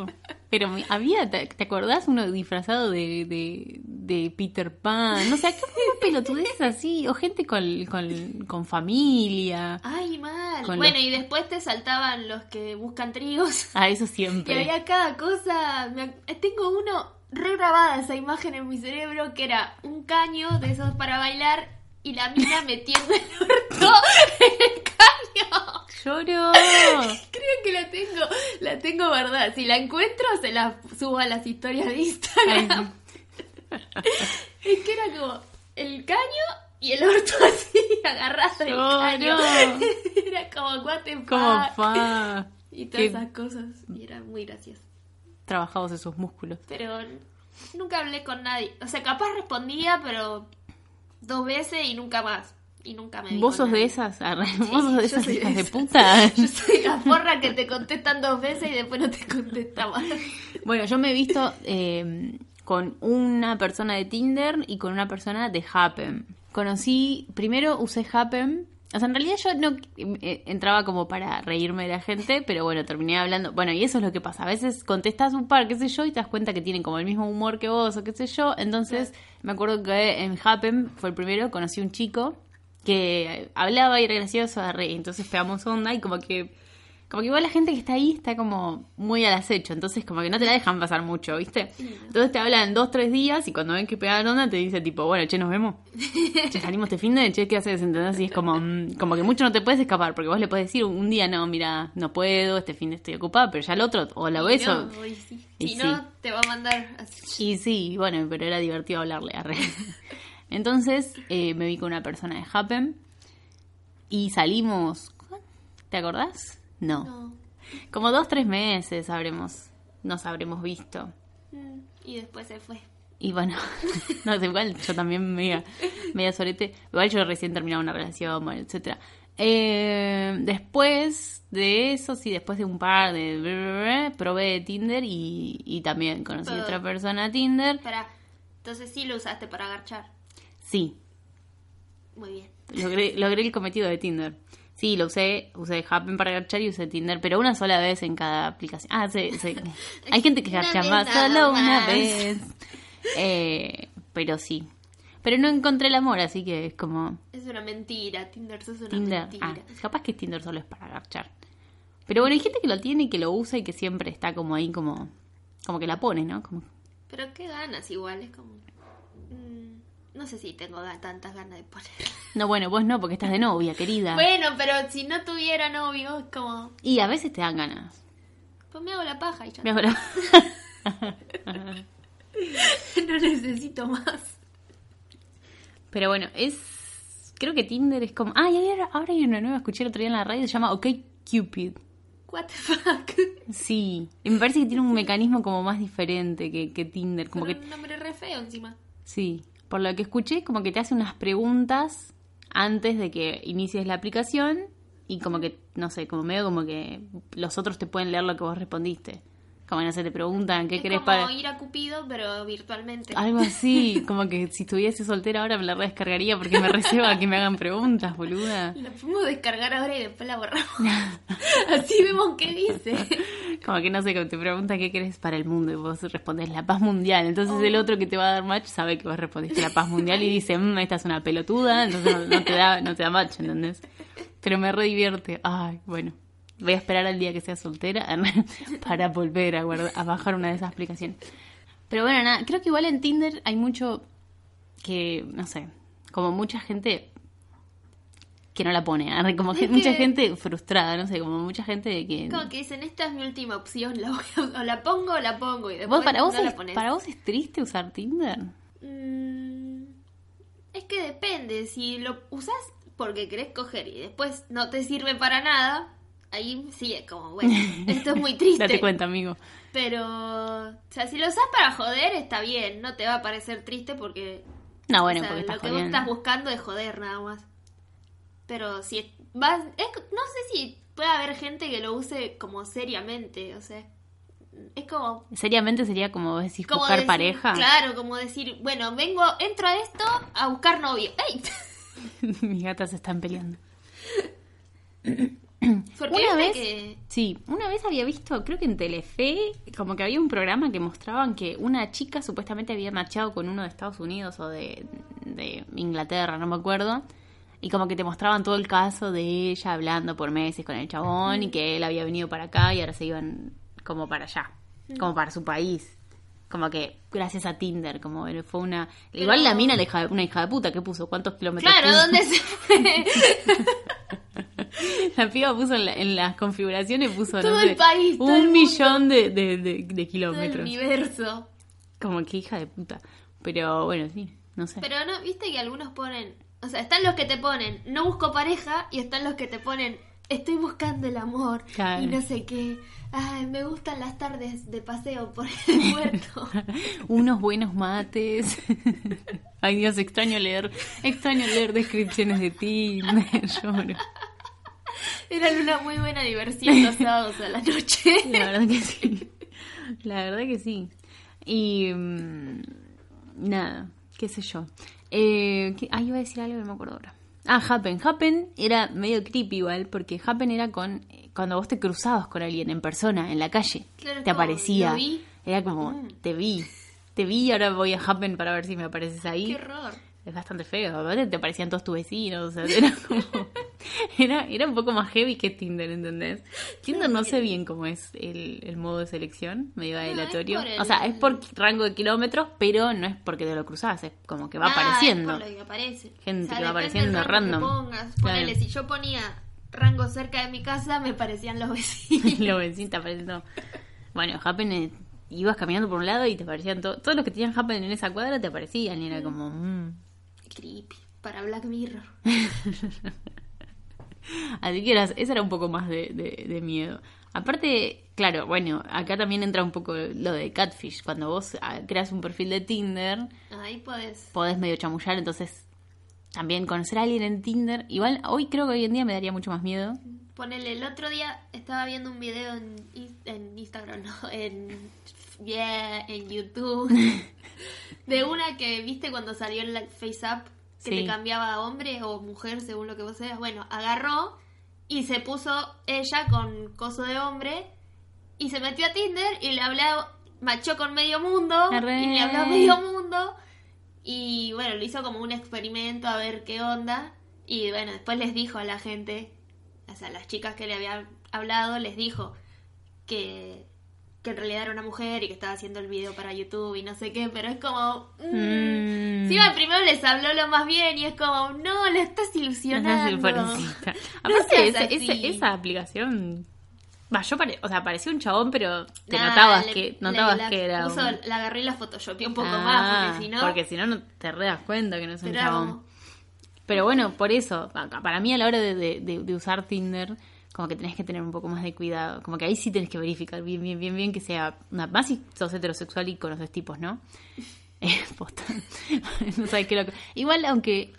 Pero había, ¿te, te acordás? Uno disfrazado de, de, de Peter Pan. No sé, ¿qué pelotudeces así? O gente con, con, con familia. Ay, mal. Bueno, los- y después te saltaban los que buscan tríos. Ah, eso Y siempre. había cada cosa. me tengo uno re grabada esa imagen en mi cerebro que era un caño de esos para bailar y la mina metiendo el orto en el caño. Lloro. Creo que la tengo, la tengo verdad. Si la encuentro, se la subo a las historias de Instagram. Es que era como el caño y el orto así agarrado del caño. Era como what the fuck. Como fa. Y todas Qué esas cosas. Y era muy gracioso. Trabajados esos músculos. Pero nunca hablé con nadie. O sea, capaz respondía, pero dos veces y nunca más. Y nunca me ¿Vos sos de esas? Arre, ¿Vos sos de esas de hijas de esas. puta? Yo soy la porra que te contestan dos veces y después no te contesta más. Bueno, yo me he visto eh, con una persona de Tinder y con una persona de Happen. Conocí, primero usé Happen. O sea, en realidad yo no eh, entraba como para reírme de la gente, pero bueno, terminé hablando. Bueno, y eso es lo que pasa. A veces contestas un par, qué sé yo, y te das cuenta que tienen como el mismo humor que vos o qué sé yo. Entonces, me acuerdo que en Happen fue el primero, conocí un chico que hablaba y era gracioso, entonces pegamos onda y como que como que igual la gente que está ahí está como muy al acecho, entonces como que no te la dejan pasar mucho, ¿viste? Entonces te hablan dos, tres días y cuando ven que pegan onda te dice tipo, bueno, che, nos vemos. Che, salimos este fin de, che, ¿qué haces? ¿Entendés? Y es como, mm, como que mucho no te puedes escapar, porque vos le puedes decir un día, no, mira, no puedo, este fin de estoy ocupada, pero ya el otro, o la beso. no, y sí. Y Si sí. no, te va a mandar así. Y sí, bueno, pero era divertido hablarle a Entonces eh, me vi con una persona de Happen y salimos. ¿Te acordás? No. No. Como dos, tres meses habremos, nos habremos visto. Mm, Y después se fue. Y bueno, no, igual yo también media, media sorete. Igual yo recién terminaba una relación, bueno, etcétera. Eh, después de eso, sí, después de un par de... Probé Tinder y, y también conocí a otra persona de Tinder. Espera, entonces sí lo usaste para agarchar. Sí, Muy bien. logré, logré el cometido de Tinder. Sí, lo usé, usé Happen para garchar y usé Tinder, pero una sola vez en cada aplicación. Ah, sí, sí. Hay gente que garcha más, solo una vez. Eh, pero sí. Pero no encontré el amor, así que es como Es una mentira. Tinder sos una Tinder. mentira. Ah, capaz que Tinder solo es para garchar. Pero bueno, hay gente que lo tiene y que lo usa y que siempre está como ahí, como, como que la pone, ¿no? Como, Pero qué ganas igual, es como... mm, no sé si tengo tantas ganas de poner. no, bueno, vos no, porque estás de novia, querida. Bueno, pero si no tuviera novio, es como... Y a veces te dan ganas. Pues me hago la paja y ya. Me hago la- no necesito más. Pero bueno, es. Creo que Tinder es como. Ah, y ahora, ahora hay una nueva, escuché el otro día en la radio, se llama OK Cupid. What the fuck. Sí. Y me parece que tiene un mecanismo como más diferente que, que Tinder. Como Pero que. un nombre re feo encima. Sí. Por lo que escuché, como que te hace unas preguntas antes de que inicies la aplicación. Y como que, no sé, como medio como que los otros te pueden leer lo que vos respondiste. Como no sé, te preguntan qué es querés como para. ir a Cupido, pero virtualmente. Algo así, como que si estuviese soltera ahora me la redescargaría porque me receba que me hagan preguntas, boluda. La podemos descargar ahora y después la borramos. Así vemos qué dice. Como que no sé, te pregunta qué querés para el mundo y vos respondes la paz mundial. Entonces el Oh. otro que te va a dar match sabe que vos respondiste la paz mundial y dice, "Mm, esta es una pelotuda, entonces no, no te da, no te da match, ¿entendés? Pero me re divierte. Ay, bueno. Voy a esperar al día que sea soltera para volver a, a bajar una de esas aplicaciones. Pero bueno, nada, creo que igual en Tinder hay mucho que, no sé, como mucha gente que no la pone, como mucha gente frustrada, no sé, como mucha gente que... Como que dicen, esta es mi última opción, la o la pongo o la pongo y después para vos no la pones. ¿Para vos es triste usar Tinder? Mm, es que depende, si lo usas porque querés coger y después no te sirve para nada, ahí sí es como, bueno, esto es muy triste. Date cuenta, amigo. Pero, o sea, si lo usas para joder, está bien, no te va a parecer triste porque... No, bueno, porque lo que vos estás buscando es joder nada más. Pero si vas... no sé si puede haber gente que lo use como seriamente, o sea... Es como... Seriamente sería como decir buscar pareja. Claro, como decir, bueno, vengo, entro a esto a buscar novio. ¡Ey! Mis gatas se están peleando. Porque una vez, que... sí, una vez había visto, creo que en Telefe, como que había un programa que mostraban que una chica supuestamente había marchado con uno de Estados Unidos o de, de Inglaterra, no me acuerdo, y como que te mostraban todo el caso de ella hablando por meses con el chabón y que él había venido para acá y ahora se iban como para allá, como para su país. Como que gracias a Tinder, como fue una... Igual la mina, la hija, una hija de puta, que puso? ¿Cuántos kilómetros? Claro, ¿dónde se fue? la piba puso en, las configuraciones, puso todo el país, un millón de, de, kilómetros. Todo el universo. Como que hija de puta. Pero bueno, sí, no sé. Pero no, viste que algunos ponen... O sea, están los que te ponen, no busco pareja, y están los que te ponen, estoy buscando el amor y no sé qué. Ay, me gustan las tardes de paseo por el puerto. Unos buenos mates. Ay Dios, extraño leer, extraño leer descripciones de ti, me lloro. Eran una muy buena diversión los sábados a la noche. La verdad que sí. La verdad que sí. Y mm, nada, qué sé yo. Eh, ah, iba a decir algo, no me acuerdo ahora. Ah, Happen. Happen era medio creepy igual, porque Happen era con cuando vos te cruzabas con alguien en persona, en la calle. te aparecía. Era como, mm. te vi. Te vi y ahora voy a Happen para ver si me apareces ahí. Qué horror. Es bastante feo. Te aparecían todos tus vecinos. O sea, era como. era, era un poco más heavy que Tinder, ¿entendés? Tinder no sé bien cómo es el, el modo de selección, medio aleatorio. O sea, es por rango de kilómetros, pero no es porque te lo cruzás, es como que va apareciendo. Es que aparece. Gente que va apareciendo random. Ponele, si yo ponía rango cerca de mi casa, me parecían los vecinos. los vecinos te aparecían Bueno, Happen ibas caminando por un lado y te aparecían todos los que tenían Happen en esa cuadra te aparecían y era como... Mm. Creepy. Para Black Mirror. Así que eras, esa era un poco más de, de, miedo. Aparte, claro, bueno, acá también entra un poco lo de catfish. Cuando vos ah, creas un perfil de Tinder, ahí podés. Podés medio chamullar, entonces también conocer a alguien en Tinder. Igual hoy creo que hoy en día me daría mucho más miedo. Ponele, el otro día estaba viendo un video en, en Instagram, no, en, yeah, en YouTube, de una que viste cuando salió el Face Up, que te cambiaba a hombre o mujer según lo que vos seas. Bueno, agarró y se puso ella con coso de hombre y se metió a Tinder y le habló, machó con medio mundo y le habló a medio mundo y bueno, lo hizo como un experimento a ver qué onda. Y bueno, después les dijo a la gente, o sea, a las chicas que le habían hablado, les dijo que, que en realidad era una mujer y que estaba haciendo el video para YouTube y no sé qué, pero es como... Mmm, mm. primero les habló lo más bien y es como, no, le estás ilusionando. Aparte, esa aplicación Va, yo o sea, parecía un chabón, pero te notabas que notabas que era La agarré y la photoshopeé un poco más, porque si no... Porque si no, no te das cuenta que no es un chabón. Pero bueno, por eso, para mí a la hora de, usar Tinder, como que tenés que tener un poco más de cuidado. Como que ahí sí tenés que verificar bien, bien, bien, bien que sea... Una, más si sos heterosexual y conoces tipos, ¿no? Eh, no sabes qué loco. Igual, aunque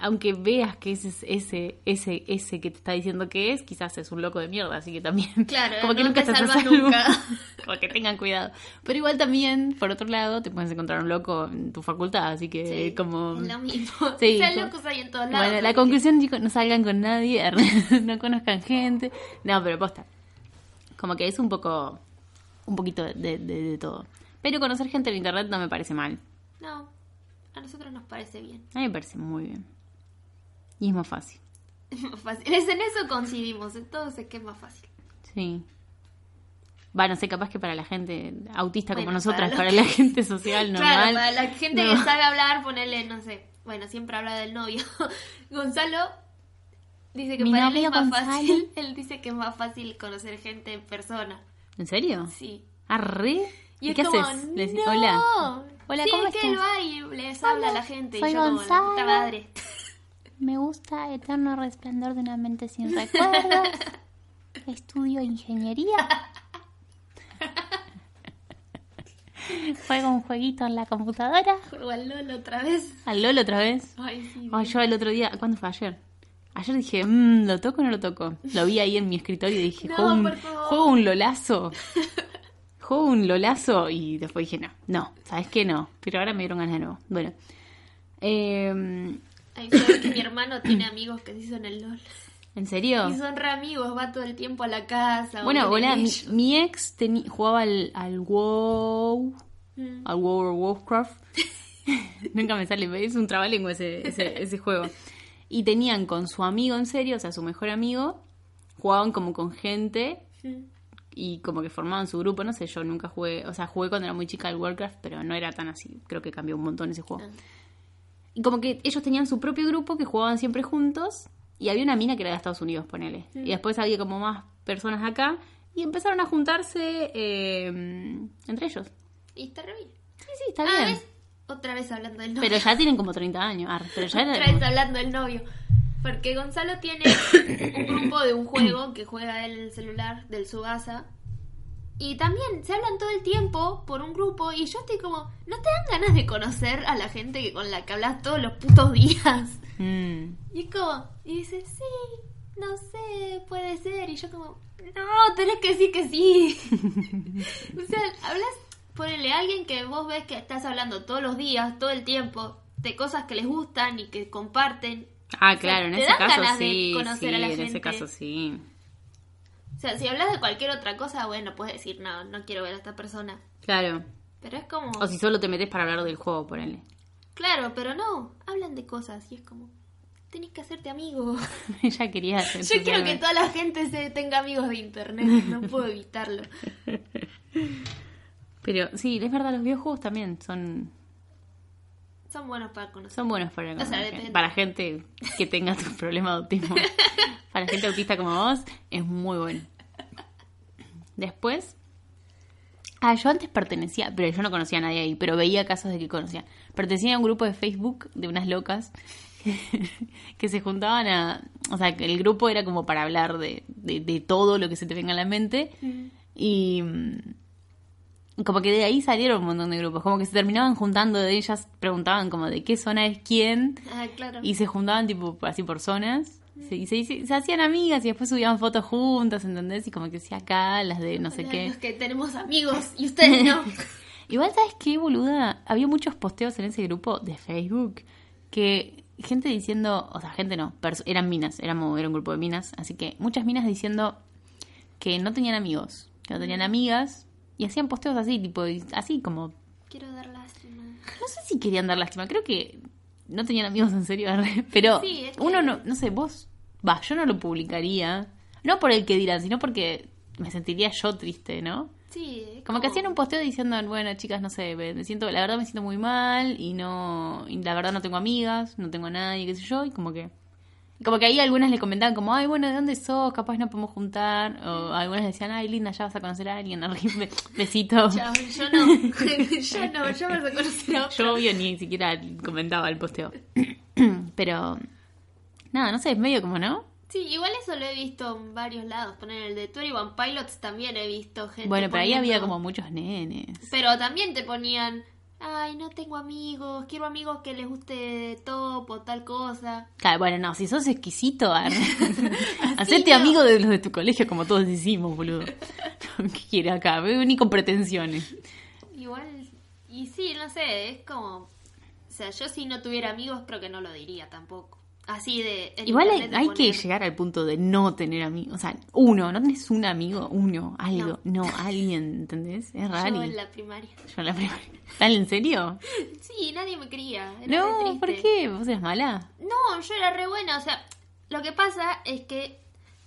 aunque veas que ese, ese, ese, ese que te está diciendo que es, quizás es un loco de mierda, así que también. Claro, como que nunca te salvas nunca. como que tengan cuidado. Pero igual también, por otro lado, te puedes encontrar un loco en tu facultad, así que como. Lo mismo. Sí, Sean locos ahí en todos lados. Bueno, la conclusión, chicos, no salgan con nadie, no conozcan gente. No, pero posta. Como que es un poco. Un poquito de, de, de todo. Pero conocer gente en internet no me parece mal. No, a nosotros nos parece bien. A mí me parece muy bien. Y es más fácil. Es más fácil. Es en eso coincidimos, entonces que es más fácil. Sí. Va, no sé, capaz que para la gente autista como Bueno, nosotras, para la gente social normal. Claro, para la gente no. que sabe hablar, ponerle, no sé. Bueno, siempre habla del novio. Gonzalo dice que Mi para él es más Gonzalo. fácil. Él dice que es más fácil conocer gente en persona. ¿En serio? Sí. ¿Arre? Y, es qué como, haces? "No". hola. Hola, sí, ¿cómo es que él estás? va y les habla a la gente. soy y yo como, la puta Gonzalo. madre. Me gusta Eterno Resplandor de una mente sin recuerdos. Estudio ingeniería. Juego un jueguito en la computadora. Juego al LOL otra vez. Al LOL otra vez. Ay, sí. Ay, yo el otro día, ¿cuándo fue ayer? Ayer dije, mmm, ¿lo toco o no lo toco? Lo vi ahí en mi escritorio y dije, No, juego, un, juego un lolazo. Juego un lolazo y después dije, no, no, ¿sabes qué? No. Pero ahora me dieron ganas de nuevo. Bueno. Eh, Ay, sabes que mi hermano tiene amigos que se hizo en el LOL. ¿En serio? Y son re amigos, va todo el tiempo a la casa. Bueno, o vienen hola, mi, mi ex jugaba al, al WoW, Mm. al World of Warcraft. Nunca me sale, es un trabalengua ese, ese, ese juego. Y tenían con su amigo en serio, o sea, su mejor amigo, jugaban como con gente Mm. y como que formaban su grupo, no sé, yo nunca jugué, o sea, jugué cuando era muy chica al Warcraft, pero no era tan así, creo que cambió un montón ese juego. Ah. Y como que ellos tenían su propio grupo que jugaban siempre juntos y había una mina que era de Estados Unidos, ponele. Y después había como más personas acá y empezaron a juntarse eh, entre ellos. Y está re bien. Sí, sí, está Ah, bien. ¿ves? Otra vez hablando del novio. Pero ya tienen como 30 años. ar, pero ya era- Otra vez hablando del novio. Porque Gonzalo tiene un grupo de un juego que juega el celular del Subasa. Y también se hablan todo el tiempo por un grupo y yo estoy como, ¿no te dan ganas de conocer a la gente que con la que hablas todos los putos días? Mm. Y es como, y dice, sí, no sé, puede ser. Y yo como, no, tenés que decir que sí. o sea, hablas, ponele a alguien que vos ves que estás hablando todos los días, todo el tiempo, de cosas que les gustan y que comparten. Ah, O sea, claro, en te ese dan caso ganas de sí. conocer sí, a la en gente. ese caso sí. O sea, si hablas de cualquier otra cosa, bueno, puedes decir, no, no quiero ver a esta persona. Claro. Pero es como, O si solo te metes para hablar del juego, ponele. claro, pero no, hablan de cosas y es como, tenés que hacerte amigo. Ella quería hacer Yo quiero que toda la gente se tenga amigos de internet, no puedo evitarlo. Pero sí, es verdad, los videojuegos también son Son buenos para conocer. son buenos para, O sea, depende. para gente que tenga tu problema de autismo. para gente autista como vos, es muy bueno. Después, ah, yo antes pertenecía, pero yo no conocía a nadie ahí, pero veía casos de que conocía. Pertenecía a un grupo de Facebook de unas locas que se juntaban a, o sea, que el grupo era como para hablar de, de, de todo lo que se te venga a la mente y mm, como que de ahí salieron un montón de grupos, como que se terminaban juntando de ellas, preguntaban como de qué zona es quién Ah, claro. y se juntaban tipo así por zonas. Se- Y se, se- se hacían amigas y después subían fotos juntas, ¿entendés? Y como que decía acá, las de no sé Hola, qué. Los que tenemos amigos y ustedes no. Igual, ¿sabes qué, boluda? Había muchos posteos en ese grupo de Facebook que gente diciendo, o sea, gente no, eran minas, éramos, era un grupo de minas, así que muchas minas diciendo que no tenían amigos, que no tenían amigas y hacían posteos así, tipo, así como, Quiero dar lástima. no sé si querían dar lástima, creo que no tenían amigos en serio, pero Sí, es que- uno no, no sé, vos, va, yo no lo publicaría, no por el que dirán, sino porque me sentiría yo triste, ¿no? Sí, Como que hacían un posteo diciendo, bueno, chicas, no sé, me siento, la verdad me siento muy mal y no, y la verdad no tengo amigas, no tengo a nadie, qué sé yo, y como que, como que ahí algunas le comentaban como, ay, bueno, ¿de dónde sos? Capaz no podemos juntar, o algunas decían, ay, linda, ya vas a conocer a alguien, besito. Chao, yo no. yo no, yo me voy a conocer a otro. Yo obvio ni siquiera comentaba el posteo. Pero, nada, no sé, es medio como, ¿no? Sí, igual eso lo he visto en varios lados. Poner el de 21 Pilots también he visto gente. Bueno, pero ahí poniendo- había como muchos nenes. Pero también te ponían, ay, no tengo amigos, quiero amigos que les guste top o tal cosa. Claro, bueno, no, si sos exquisito, hacete no. amigo de los de tu colegio como todos decimos, boludo. ¿Qué quiere acá? Ni con pretensiones. Igual, y sí, no sé, es como... O sea, yo si no tuviera amigos creo que no lo diría tampoco. Así de... Igual hay, internet de hay que llegar al punto de no tener amigos. O sea, uno, no tenés un amigo, uno, algo. No, alguien, ¿entendés? Es raro. Yo en la primaria. Yo en la primaria. ¿Tal en serio? Sí, nadie me quería. No. ¿por qué? ¿Vos eras mala? No, yo era re buena, o sea, Lo que pasa es que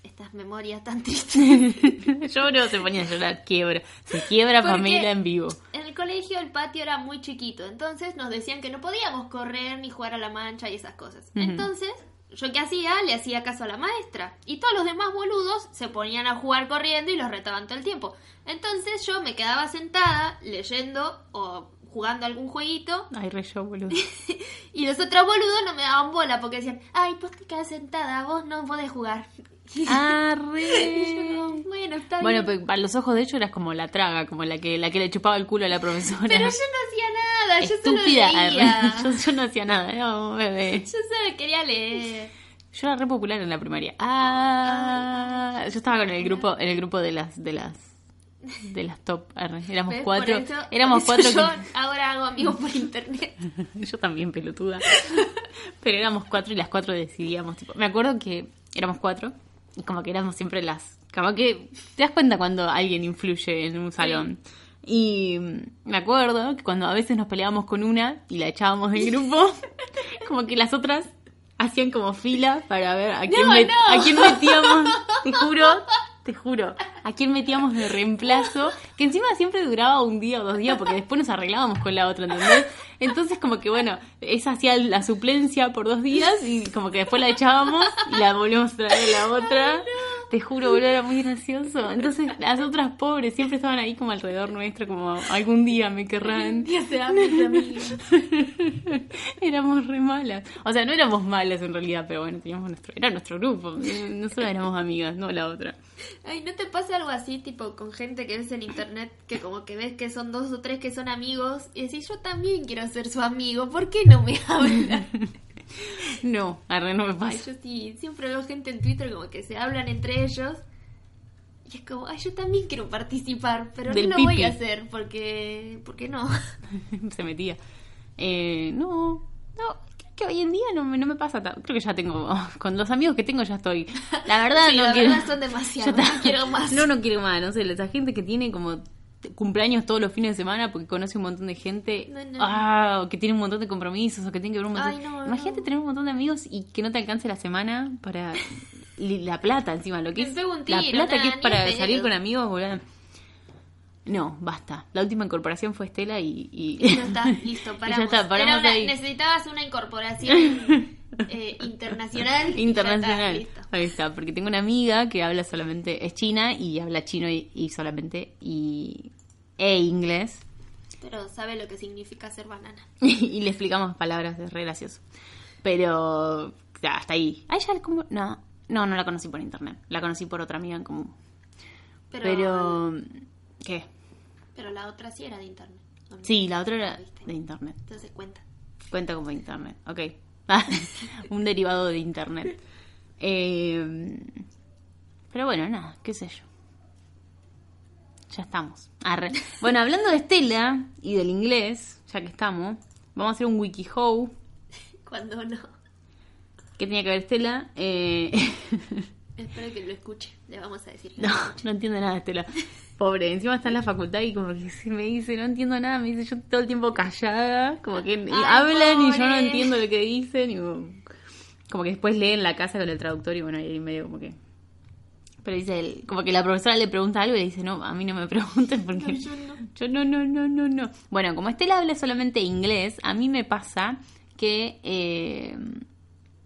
estas memorias tan tristes. Lloro, se ponía a llorar, quiebra. Se quiebra Porque familia en vivo. En el colegio el patio era muy chiquito, entonces nos decían que no podíamos correr ni jugar a la mancha y esas cosas. Entonces, yo qué hacía, le hacía caso a la maestra. Y todos los demás boludos se ponían a jugar corriendo y los retaban todo el tiempo. Entonces yo me quedaba sentada leyendo o jugando algún jueguito Ay, re yo, boludo. y los otros boludos no me daban bola porque decían, ay, vos te quedas sentada, vos no podés jugar. Ah, yo bueno, está Bueno, bien. pues para los ojos de ellos eras como la traga, como la que la que le chupaba el culo a la profesora. Pero yo no hacía nada, yo solo leía. yo, yo no hacía nada, no, bebé. Yo solo quería leer. Yo era re popular en la primaria. Ah, yo estaba con el grupo, en el grupo de las, de las, de las top. Éramos ¿Ves? cuatro, eso- éramos cuatro. que- Yo ahora hago amigos por internet. Yo también, pelotuda. Pero éramos cuatro y las cuatro decidíamos. Tipo, me acuerdo que éramos cuatro y como que éramos siempre las... Como que te das cuenta cuando alguien influye en un salón. Y me acuerdo que cuando a veces nos peleábamos con una y la echábamos del grupo, como que las otras hacían como fila para ver a quién, No, met- no. a quién metíamos, te juro, te juro, a quién metíamos de reemplazo, que encima siempre duraba un día o dos días porque después nos arreglábamos con la otra, ¿entendés? Entonces como que bueno, esa hacía la suplencia por dos días y como que después la echábamos y la volvíamos a traer a la otra. Te juro, boludo, era muy gracioso. Entonces las otras pobres siempre estaban ahí como alrededor nuestro, como algún día me querrán. Ya sean mis amigas. éramos re malas. O sea, no éramos malas en realidad, pero bueno, teníamos nuestro, era nuestro grupo. Nosotros éramos amigas, no la otra. Ay, ¿no te pasa algo así, tipo, con gente que ves en internet, que como que ves que son dos o tres que son amigos, y decís, yo también quiero ser su amigo, ¿por qué no me hablan? No, arre, no me Ay, pasa. yo sí, siempre veo gente en Twitter como que se hablan entre ellos, y es como, ay, yo también quiero participar, pero Del no lo voy a hacer, porque, porque no. Se metía. Eh, no, no, creo que hoy en día no, me- no me pasa tan- Creo que ya tengo, con los amigos que tengo ya estoy. La verdad Sí, no la quiero. verdad son demasiados, no quiero más. No, no quiero más, no sé, esa gente que tiene como cumpleaños todos los fines de semana porque conoce un montón de gente, No, no. ah, o que tiene un montón de compromisos, o que tiene que ver un montón. Ay, no, Imagínate tener un montón de amigos y que no te alcance la semana para la plata encima, lo que es la plata que es para salir con amigos, boludo. No, basta. La última incorporación fue Estela y, y- Ya está, listo, paramos. ya está, paramos Era una- ahí. necesitabas una incorporación eh, internacional. y ya está, internacional. listo. Ahí está, porque tengo una amiga que habla solamente, es china y habla chino y, y solamente y e inglés. Pero sabe lo que significa ser banana. y le explicamos palabras, es re gracioso. Pero ya, hasta ahí. A ella como no, no, no la conocí por internet, la conocí por otra amiga en común. Pero, Pero ¿qué? pero la otra sí era de internet. Sí, la otra era de internet. Entonces cuenta. Cuenta como internet, ok. Un derivado de internet. Eh, pero bueno, nada, qué sé yo. Ya estamos. Arre. Bueno, hablando de Estela y del inglés, ya que estamos, vamos a hacer un WikiHow. Cuando no. ¿Qué tenía que ver Estela? Eh, Espero que lo escuche. Le vamos a decir. que no, lo no entiendo nada de Estela. Pobre, encima está en la facultad y como que se me dice, no entiendo nada, me dice yo todo el tiempo callada, como que Ay, hablan y yo no entiendo lo que dicen y como, que después leen la casa con el traductor y bueno, ahí medio como que... Pero dice, él, como que la profesora le pregunta algo y le dice, no, a mí no me pregunten porque No, yo no. yo no, no, no, no, no. Bueno, como Estela habla solamente inglés, a mí me pasa que eh,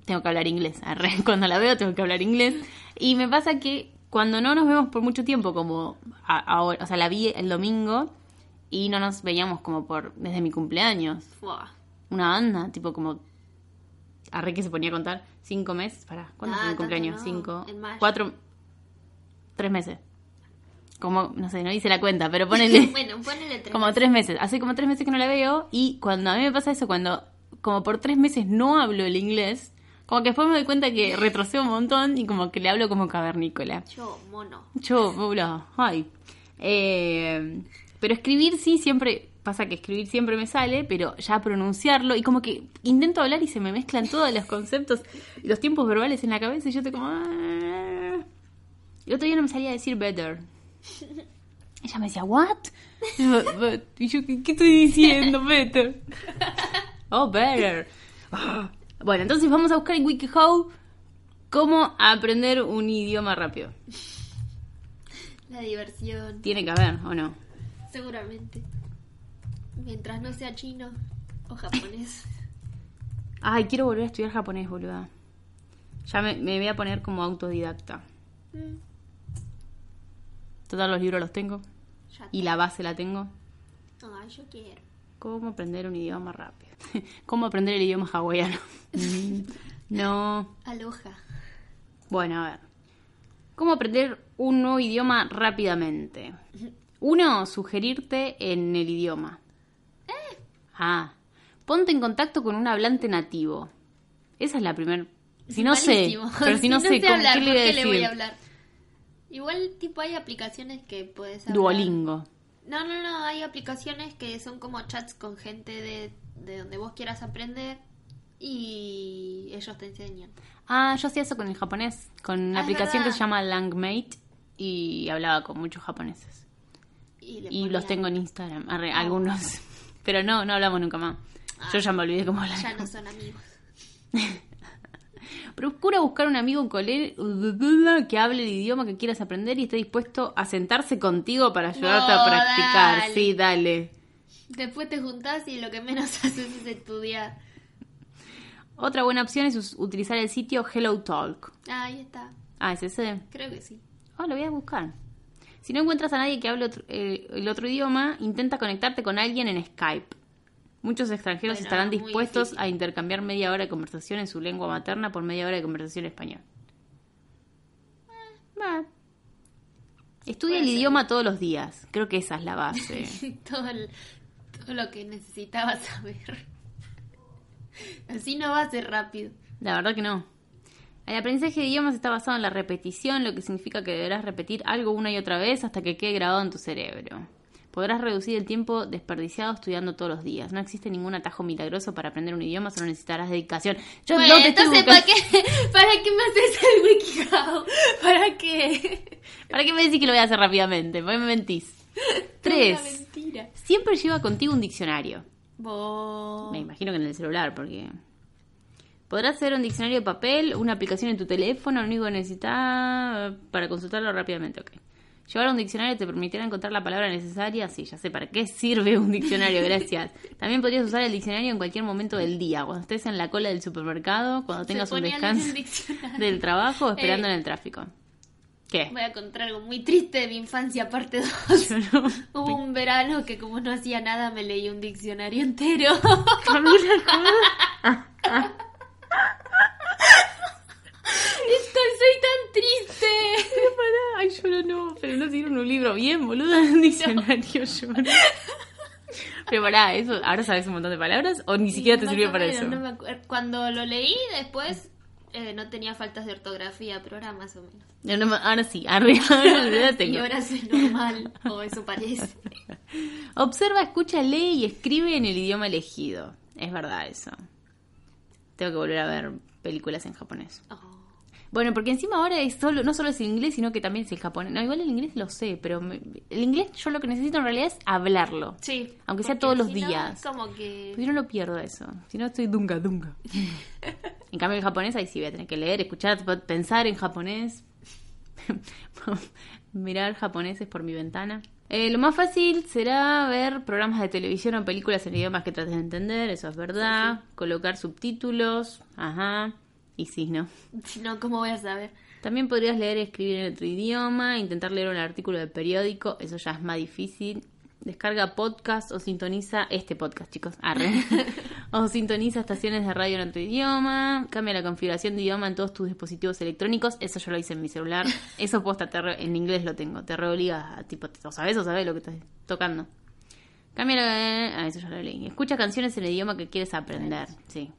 tengo que hablar inglés. Cuando la veo tengo que hablar inglés. Y me pasa que cuando no nos vemos por mucho tiempo, como ahora, o sea, la vi el domingo y no nos veíamos como por desde mi cumpleaños. Una banda, tipo como arre que se ponía a contar cinco meses. Para, ¿cuándo Ah, fue mi cumpleaños? no, Cinco, en mayo. cuatro, tres meses. Como, no sé, no hice la cuenta, pero ponele bueno, ponele tres. como tres meses. Hace como tres meses que no la veo y cuando a mí me pasa eso, cuando como por tres meses no hablo el inglés, como que después me doy cuenta que retrocedo un montón y como que le hablo como cavernícola. Yo, mono. Yo, hola, ay. Eh, pero escribir sí siempre, pasa que escribir siempre me sale, pero ya pronunciarlo y como que intento hablar y se me mezclan todos los conceptos y los tiempos verbales en la cabeza y yo estoy como... "Ah". El otro día no me salía a decir better. Ella me decía, ¿what? Y yo, ¿qué, qué estoy diciendo? Better. Oh, better. Ah. Bueno, entonces vamos a buscar en WikiHow ¿Cómo aprender un idioma rápido? La diversión. Tiene que haber, ¿o no? Seguramente. Mientras no sea chino o japonés. Ay, quiero volver a estudiar japonés, boluda. Ya me, me voy a poner como autodidacta. Mm, Todos los libros los tengo. ya Y la base la tengo. Ay, yo quiero. ¿Cómo aprender un idioma rápido? ¿Cómo aprender el idioma hawaiano? No. Aloha. Bueno, a ver. ¿Cómo aprender un nuevo idioma rápidamente? Uno, sugerirte en el idioma. Ah, ponte en contacto con un hablante nativo. Esa es la primera. Si no sé, pero si no sé, ¿con hablar, qué le voy a ¿por qué le voy a hablar? Igual, tipo, hay aplicaciones que puedes hablar. Duolingo. No, no, no, hay aplicaciones que son como chats con gente de, de donde vos quieras aprender y ellos te enseñan. Ah, yo hacía eso con el japonés, con una Ah, aplicación que se llama Langmate y hablaba con muchos japoneses. Y, los tengo en Instagram, arre, algunos. Pero no, no hablamos nunca más. Yo ya me olvidé cómo hablar. Ya no son amigos. Procura buscar un amigo un colega que hable el idioma que quieras aprender y esté dispuesto a sentarse contigo para ayudarte No, a practicar. dale. Sí, dale. Después te juntás y lo que menos haces es estudiar. Otra buena opción es utilizar el sitio Hello Talk. Ah, ahí está. Ah, es ese. Creo que sí. Oh, lo voy a buscar. Si no encuentras a nadie que hable otro- eh, el otro idioma, intenta conectarte con alguien en Skype. Muchos extranjeros Bueno, estarán dispuestos a intercambiar media hora de conversación en su lengua materna por media hora de conversación en español. Eh. Estudia el ser. idioma todos los días. Creo que esa es la base. todo, el- todo lo que necesitabas saber. Así no va a ser rápido. La verdad que no. El aprendizaje de idiomas está basado en la repetición, lo que significa que deberás repetir algo una y otra vez hasta que quede grabado en tu cerebro. Podrás reducir el tiempo desperdiciado estudiando todos los días. No existe ningún atajo milagroso para aprender un idioma, solo necesitarás dedicación. Yo bueno, no te estoy entonces, ¿para qué, ¿para qué me haces el WikiHow? ¿Para qué? ¿Para qué me decís que lo voy a hacer rápidamente? ¿Por qué me mentís? Una Tres. mentira. Siempre lleva contigo un diccionario. Me imagino que en el celular, porque... Podrás hacer un diccionario de papel, una aplicación en tu teléfono, lo único que necesitas para consultarlo rápidamente, ok. Llevar un diccionario te permitirá encontrar la palabra necesaria, sí, ya sé para qué sirve un diccionario, gracias. También podrías usar el diccionario en cualquier momento del día, cuando estés en la cola del supermercado, cuando Se tengas un descanso del trabajo o esperando Eh. en el tráfico. ¿Qué? Voy a contar algo muy triste de mi infancia, parte 2. Yo no- Hubo un verano que como no hacía nada me leí un diccionario entero. Estoy, soy tan triste. Pará, ay, lloro no, pero no sirve un libro bien, boluda, un diccionario lloro. Pero pará, eso, ¿ahora sabes un montón de palabras o ni siquiera te sirvió para eso? no me Cuando lo leí después eh, no tenía faltas de ortografía, pero ahora más o menos. No, no ahora sí, ahora, ahora tengo. Y ahora soy normal, o eso parece. Observa, escucha, lee y escribe en el idioma elegido. Es verdad eso. Tengo que volver a ver películas en japonés. Oh. Bueno, porque encima ahora es solo, no solo es el inglés, sino que también es el japonés. No, igual el inglés lo sé, pero me- el inglés yo lo que necesito en realidad es hablarlo. Sí. Aunque sea todos los no, días. como que... Pues yo no lo pierdo eso. Si no, estoy dunga, dunga. en cambio, el japonés, ahí sí voy a tener que leer, escuchar, pensar en japonés. Mirar japoneses por mi ventana. Eh, lo más fácil será ver programas de televisión o películas en idiomas que trates de entender, eso es verdad. Colocar subtítulos, ajá. Y sí, ¿no? Si no, ¿cómo voy a saber? También podrías leer y escribir en otro idioma, intentar leer un artículo de periódico, eso ya es más difícil. Descarga podcast o sintoniza este podcast, chicos. Arre. o sintoniza estaciones de radio en otro idioma. Cambia la configuración de idioma en todos tus dispositivos electrónicos. Eso yo lo hice en mi celular. Eso posta, te re- en inglés lo tengo. Te reobliga a tipo, ¿o sabes o sabes lo que estás tocando? Cambia la... Ah, eso ya lo leí. Escucha canciones en el idioma que quieres aprender. Sí.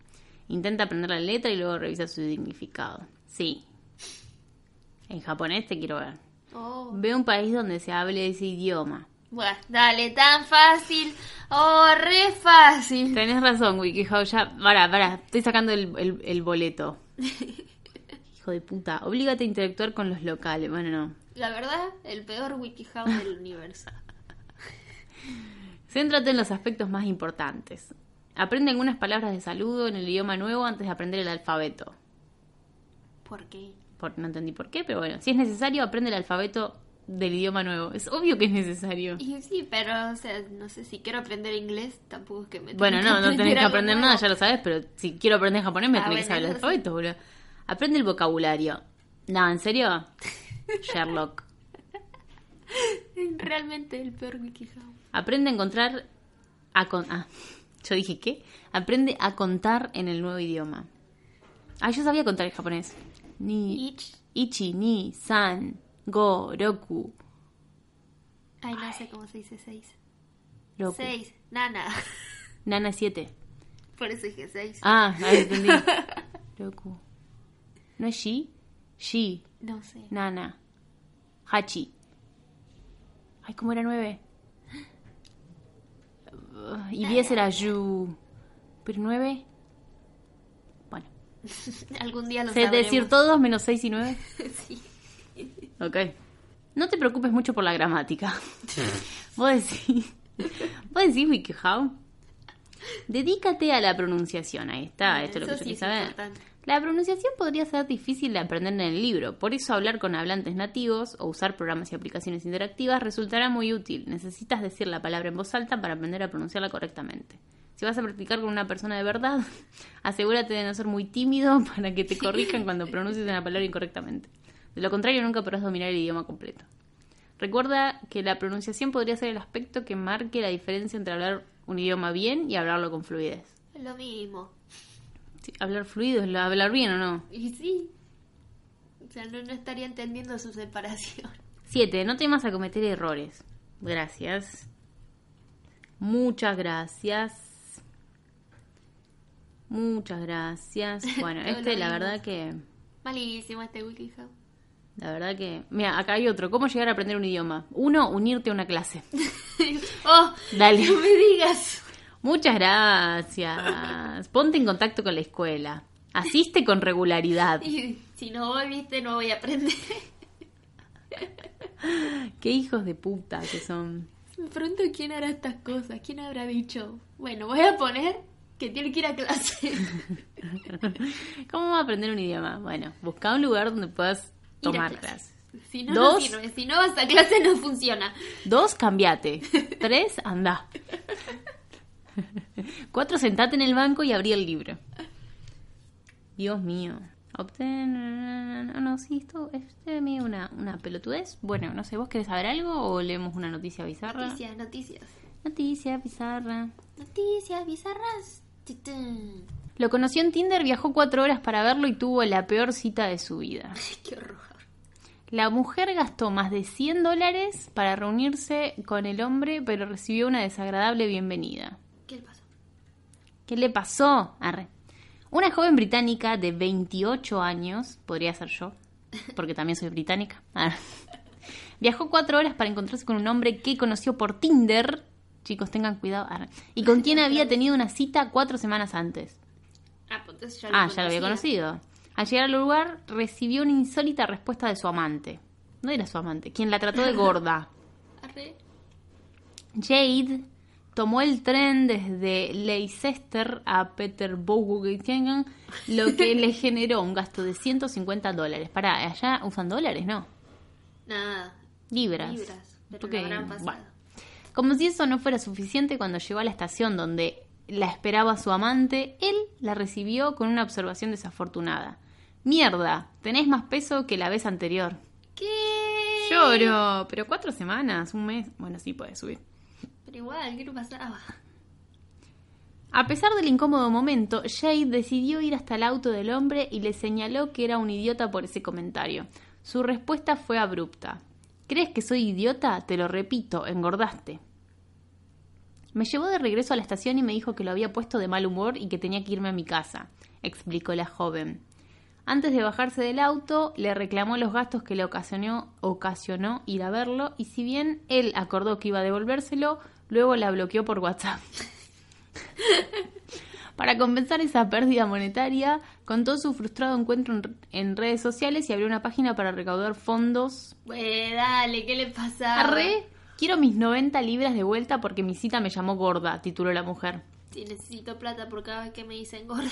Intenta aprender la letra y luego revisa su significado. Sí. En japonés te quiero ver. Oh. Ve un país donde se hable ese idioma. Bueno, dale, tan fácil. Oh, re fácil. Tenés razón, WikiHow. Ya, para, para. Estoy sacando el, el- el boleto. Hijo de puta. Oblígate a interactuar con los locales. Bueno, no. La verdad, el peor WikiHow del universo. Céntrate en los aspectos más importantes. Aprende algunas palabras de saludo en el idioma nuevo antes de aprender el alfabeto. ¿Por qué? Por, no entendí por qué, pero bueno, si es necesario, aprende el alfabeto del idioma nuevo. Es obvio que es necesario. Y sí, pero, o sea, no sé, si quiero aprender inglés, tampoco es que me Bueno, no, no tenés que aprender nuevo. nada, ya lo sabes, pero si quiero aprender japonés me Ah, tenés que saber el alfabeto, boludo. Aprende el vocabulario. No, ¿en serio? Sherlock. Realmente el peor WikiHow. Aprende a encontrar... A con... Ah, yo dije, ¿qué? Aprende a contar en el nuevo idioma. Ah, yo sabía contar en japonés. Ni... Ich. Ichi, ni, san, go, roku, Ay, no sé cómo se dice seis. roku. Seis. Nana. Nana 7. Por eso dije seis. Ah, ahí entendí. Roku. ¿No es Shi? Shi, No sé. Nana, Hachi. Ay, ¿cómo era 9? y 10 era Yu. ¿Pero 9? Bueno. Algún día lo Sé sabremos. decir todos menos 6 y 9. Sí. Ok. No te preocupes mucho por la gramática. Vos decís. Vos decís WikiHow. Dedícate a la pronunciación. Ahí está, esto es lo que yo sí quería saber. importante. La pronunciación podría ser difícil de aprender en el libro, por eso hablar con hablantes nativos o usar programas y aplicaciones interactivas resultará muy útil. Necesitas decir la palabra en voz alta para aprender a pronunciarla correctamente. Si vas a practicar con una persona de verdad, asegúrate de no ser muy tímido para que te corrijan cuando pronuncies una palabra incorrectamente. De lo contrario, nunca podrás dominar el idioma completo. Recuerda que la pronunciación podría ser el aspecto que marque la diferencia entre hablar un idioma bien y hablarlo con fluidez. Lo mismo. Sí, hablar fluido es hablar bien o no. Y sí. O sea, no, no estaría entendiendo su separación. 7. No temas a cometer errores. Gracias. Muchas gracias. Muchas gracias. Bueno, este la verdad que... Malísimo este WikiHow. La verdad que... Mira, acá hay otro. ¿Cómo llegar a aprender un idioma? Uno, unirte a una clase. ¡Oh! Dale. No me digas. Muchas gracias. Ponte en contacto con la escuela. Asiste con regularidad. Y si no voy, viste, no voy a aprender. Qué hijos de puta que son. Me pregunto quién hará estas cosas. ¿Quién habrá dicho? Bueno, voy a poner que tiene que ir a clase. ¿Cómo va a aprender un idioma? Bueno, busca un lugar donde puedas tomar clase. clases. Si no, Dos. no sirve. Si no vas a clase, no funciona. Dos, cambiate. Tres, anda. Cuatro, sentate en el banco y abrí el libro. Dios mío. Obtén... No, no, sí, esto es de mí una, una pelotudez. Bueno, no sé, ¿vos querés saber algo o leemos una noticia bizarra? Noticias, noticias. Noticia bizarra. Noticias bizarras. Lo conoció en Tinder, viajó cuatro horas para verlo y tuvo la peor cita de su vida. Ay, qué horror. La mujer gastó más de 100 dólares para reunirse con el hombre, pero recibió una desagradable bienvenida. ¿Qué le pasó? ¿Qué le pasó? Arre. Una joven británica de 28 años, podría ser yo, porque también soy británica, Arre. viajó cuatro horas para encontrarse con un hombre que conoció por Tinder, chicos tengan cuidado, Arre. y con quien había tenido una cita cuatro semanas antes. Ah, pues entonces ya Ah, ya lo había conocido. Al llegar al lugar, recibió una insólita respuesta de su amante. No era su amante, quien la trató de gorda. Arre. Jade tomó el tren desde Leicester a Peterborough, lo que le generó un gasto de 150 dólares. Para allá usan dólares, ¿no? Nada. Libras. Libras. Pero bueno. Como si eso no fuera suficiente, cuando llegó a la estación donde la esperaba su amante, él la recibió con una observación desafortunada. Mierda, tenés más peso que la vez anterior. ¿Qué? Lloro, pero cuatro semanas, un mes. Bueno, sí puede subir. Pero igual, ¿qué le pasaba? A pesar del incómodo momento, Jade decidió ir hasta el auto del hombre y le señaló que era un idiota por ese comentario. Su respuesta fue abrupta. ¿Crees que soy idiota? Te lo repito, engordaste. Me llevó de regreso a la estación y me dijo que lo había puesto de mal humor y que tenía que irme a mi casa, explicó la joven. Antes de bajarse del auto, le reclamó los gastos que le ocasionó, ocasionó ir a verlo y si bien él acordó que iba a devolvérselo, luego la bloqueó por WhatsApp. Para compensar esa pérdida monetaria, contó su frustrado encuentro en, en redes sociales y abrió una página para recaudar fondos. Dale, ¿qué le pasaba? Arre, quiero mis 90 libras de vuelta porque mi cita me llamó gorda, tituló la mujer. Sí, necesito plata por cada vez que me dicen gorda.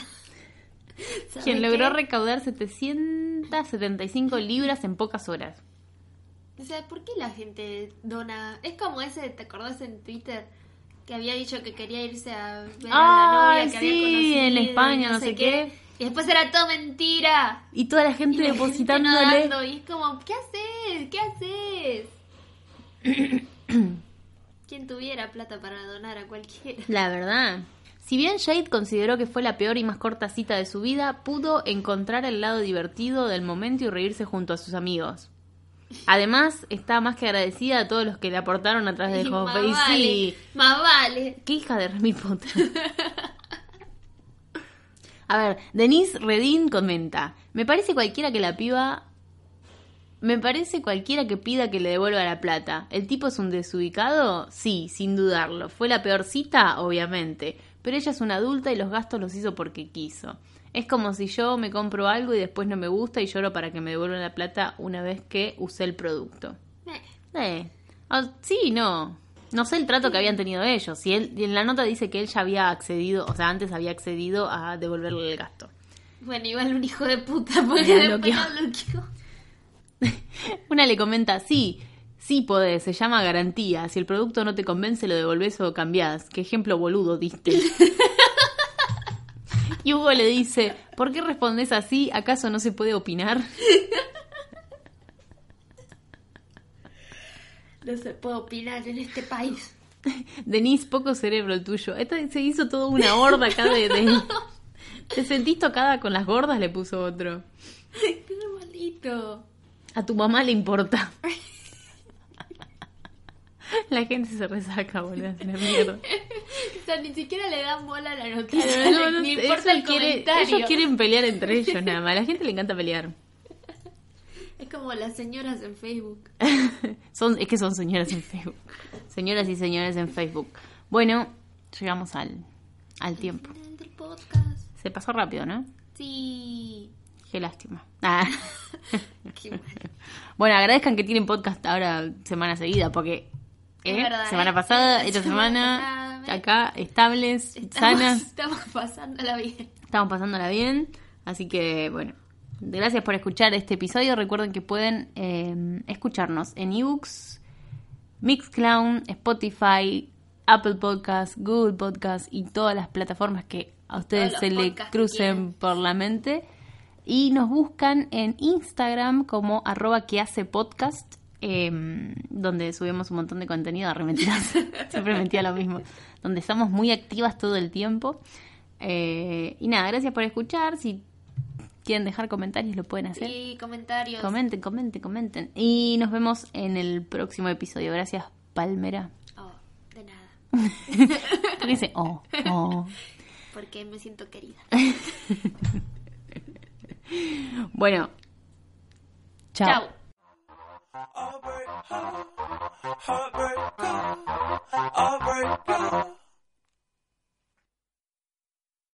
quien logró recaudar 775 libras en pocas horas. O sea, ¿por qué la gente dona? Es como ese, ¿te acordás en Twitter? Que había dicho que quería irse a ver a la novia que había conocido. en España, no, sé qué. Y después era todo mentira. Y toda la gente Y la depositándole. gente nadando, y es como, ¿qué haces? ¿Qué haces? Quien tuviera plata para donar a cualquiera. La verdad. Si bien Jade consideró que fue la peor y más corta cita de su vida, pudo encontrar el lado divertido del momento y reírse junto a sus amigos. Además, está más que agradecida a todos los que le aportaron a través de Y más Hotmail. vale, Sí, más vale. qué hija de Remy Potter. A ver, Denise Redin comenta, me parece cualquiera que la piba... Me parece cualquiera que pida que le devuelva la plata. ¿El tipo es un desubicado? Sí, sin dudarlo. ¿Fue la peor cita? Obviamente. Pero ella es una adulta y los gastos los hizo porque quiso. Es como si yo me compro algo y después no me gusta y lloro para que me devuelvan la plata una vez que usé el producto. Eh, Eh, ah, sí, no. No sé el trato que habían tenido ellos. Si él, y en la nota dice que él ya había accedido, o sea, antes había accedido a devolverle el gasto. Bueno, igual un hijo de puta, porque lo. Una le comenta, sí, sí podés, se llama garantía. Si el producto no te convence, lo devolvés o cambiás. Qué ejemplo boludo diste. y Hugo le dice, ¿por qué respondés así? ¿Acaso no se puede opinar? No se puede opinar en este país. Denise, poco cerebro el tuyo. Esta se hizo toda una horda acá de... de- ¿Te sentís tocada con las gordas? Le puso otro. Qué malito. A tu mamá le importa. La gente se resaca, boludo, mierda. O sea, ni siquiera le dan bola a la noticia. No, no ni importa el ellos quieren- comentario. ellos quieren pelear entre ellos nada más. A la gente le encanta pelear. Es como las señoras en Facebook. Son, es que son señoras en Facebook. Señoras y señores en Facebook. Bueno, llegamos al, al tiempo. Final del podcast. Se pasó rápido, ¿no? Sí. Qué lástima. Ah. Qué. Bueno, agradezcan que tienen podcast ahora semana seguida, porque ¿eh? verdad, semana ¿eh? pasada, Esta semana acá, estables, Estamos, sanas, estamos pasándola bien. estamos pasándola bien. Así que, bueno, gracias por escuchar este episodio. Recuerden que pueden eh, escucharnos en ebooks, Mixclown, Spotify, Apple Podcast, Google Podcast y todas las plataformas que a ustedes se le podcasts crucen por la mente. Y nos buscan en Instagram como arroba que hace podcast, eh, donde subimos un montón de contenido. Re mentiras. Siempre mentía lo mismo. Donde estamos muy activas todo el tiempo. Eh, y nada, gracias por escuchar. Si quieren dejar comentarios, lo pueden hacer. Comentarios. Comenten, comenten, comenten. Y nos vemos en el próximo episodio. Gracias, Palmera. Oh, de nada. ¿Qué dice? Oh, oh. Porque me siento querida. Bueno. Chao. Chao. Auburn, Auburn, Auburn, Auburn,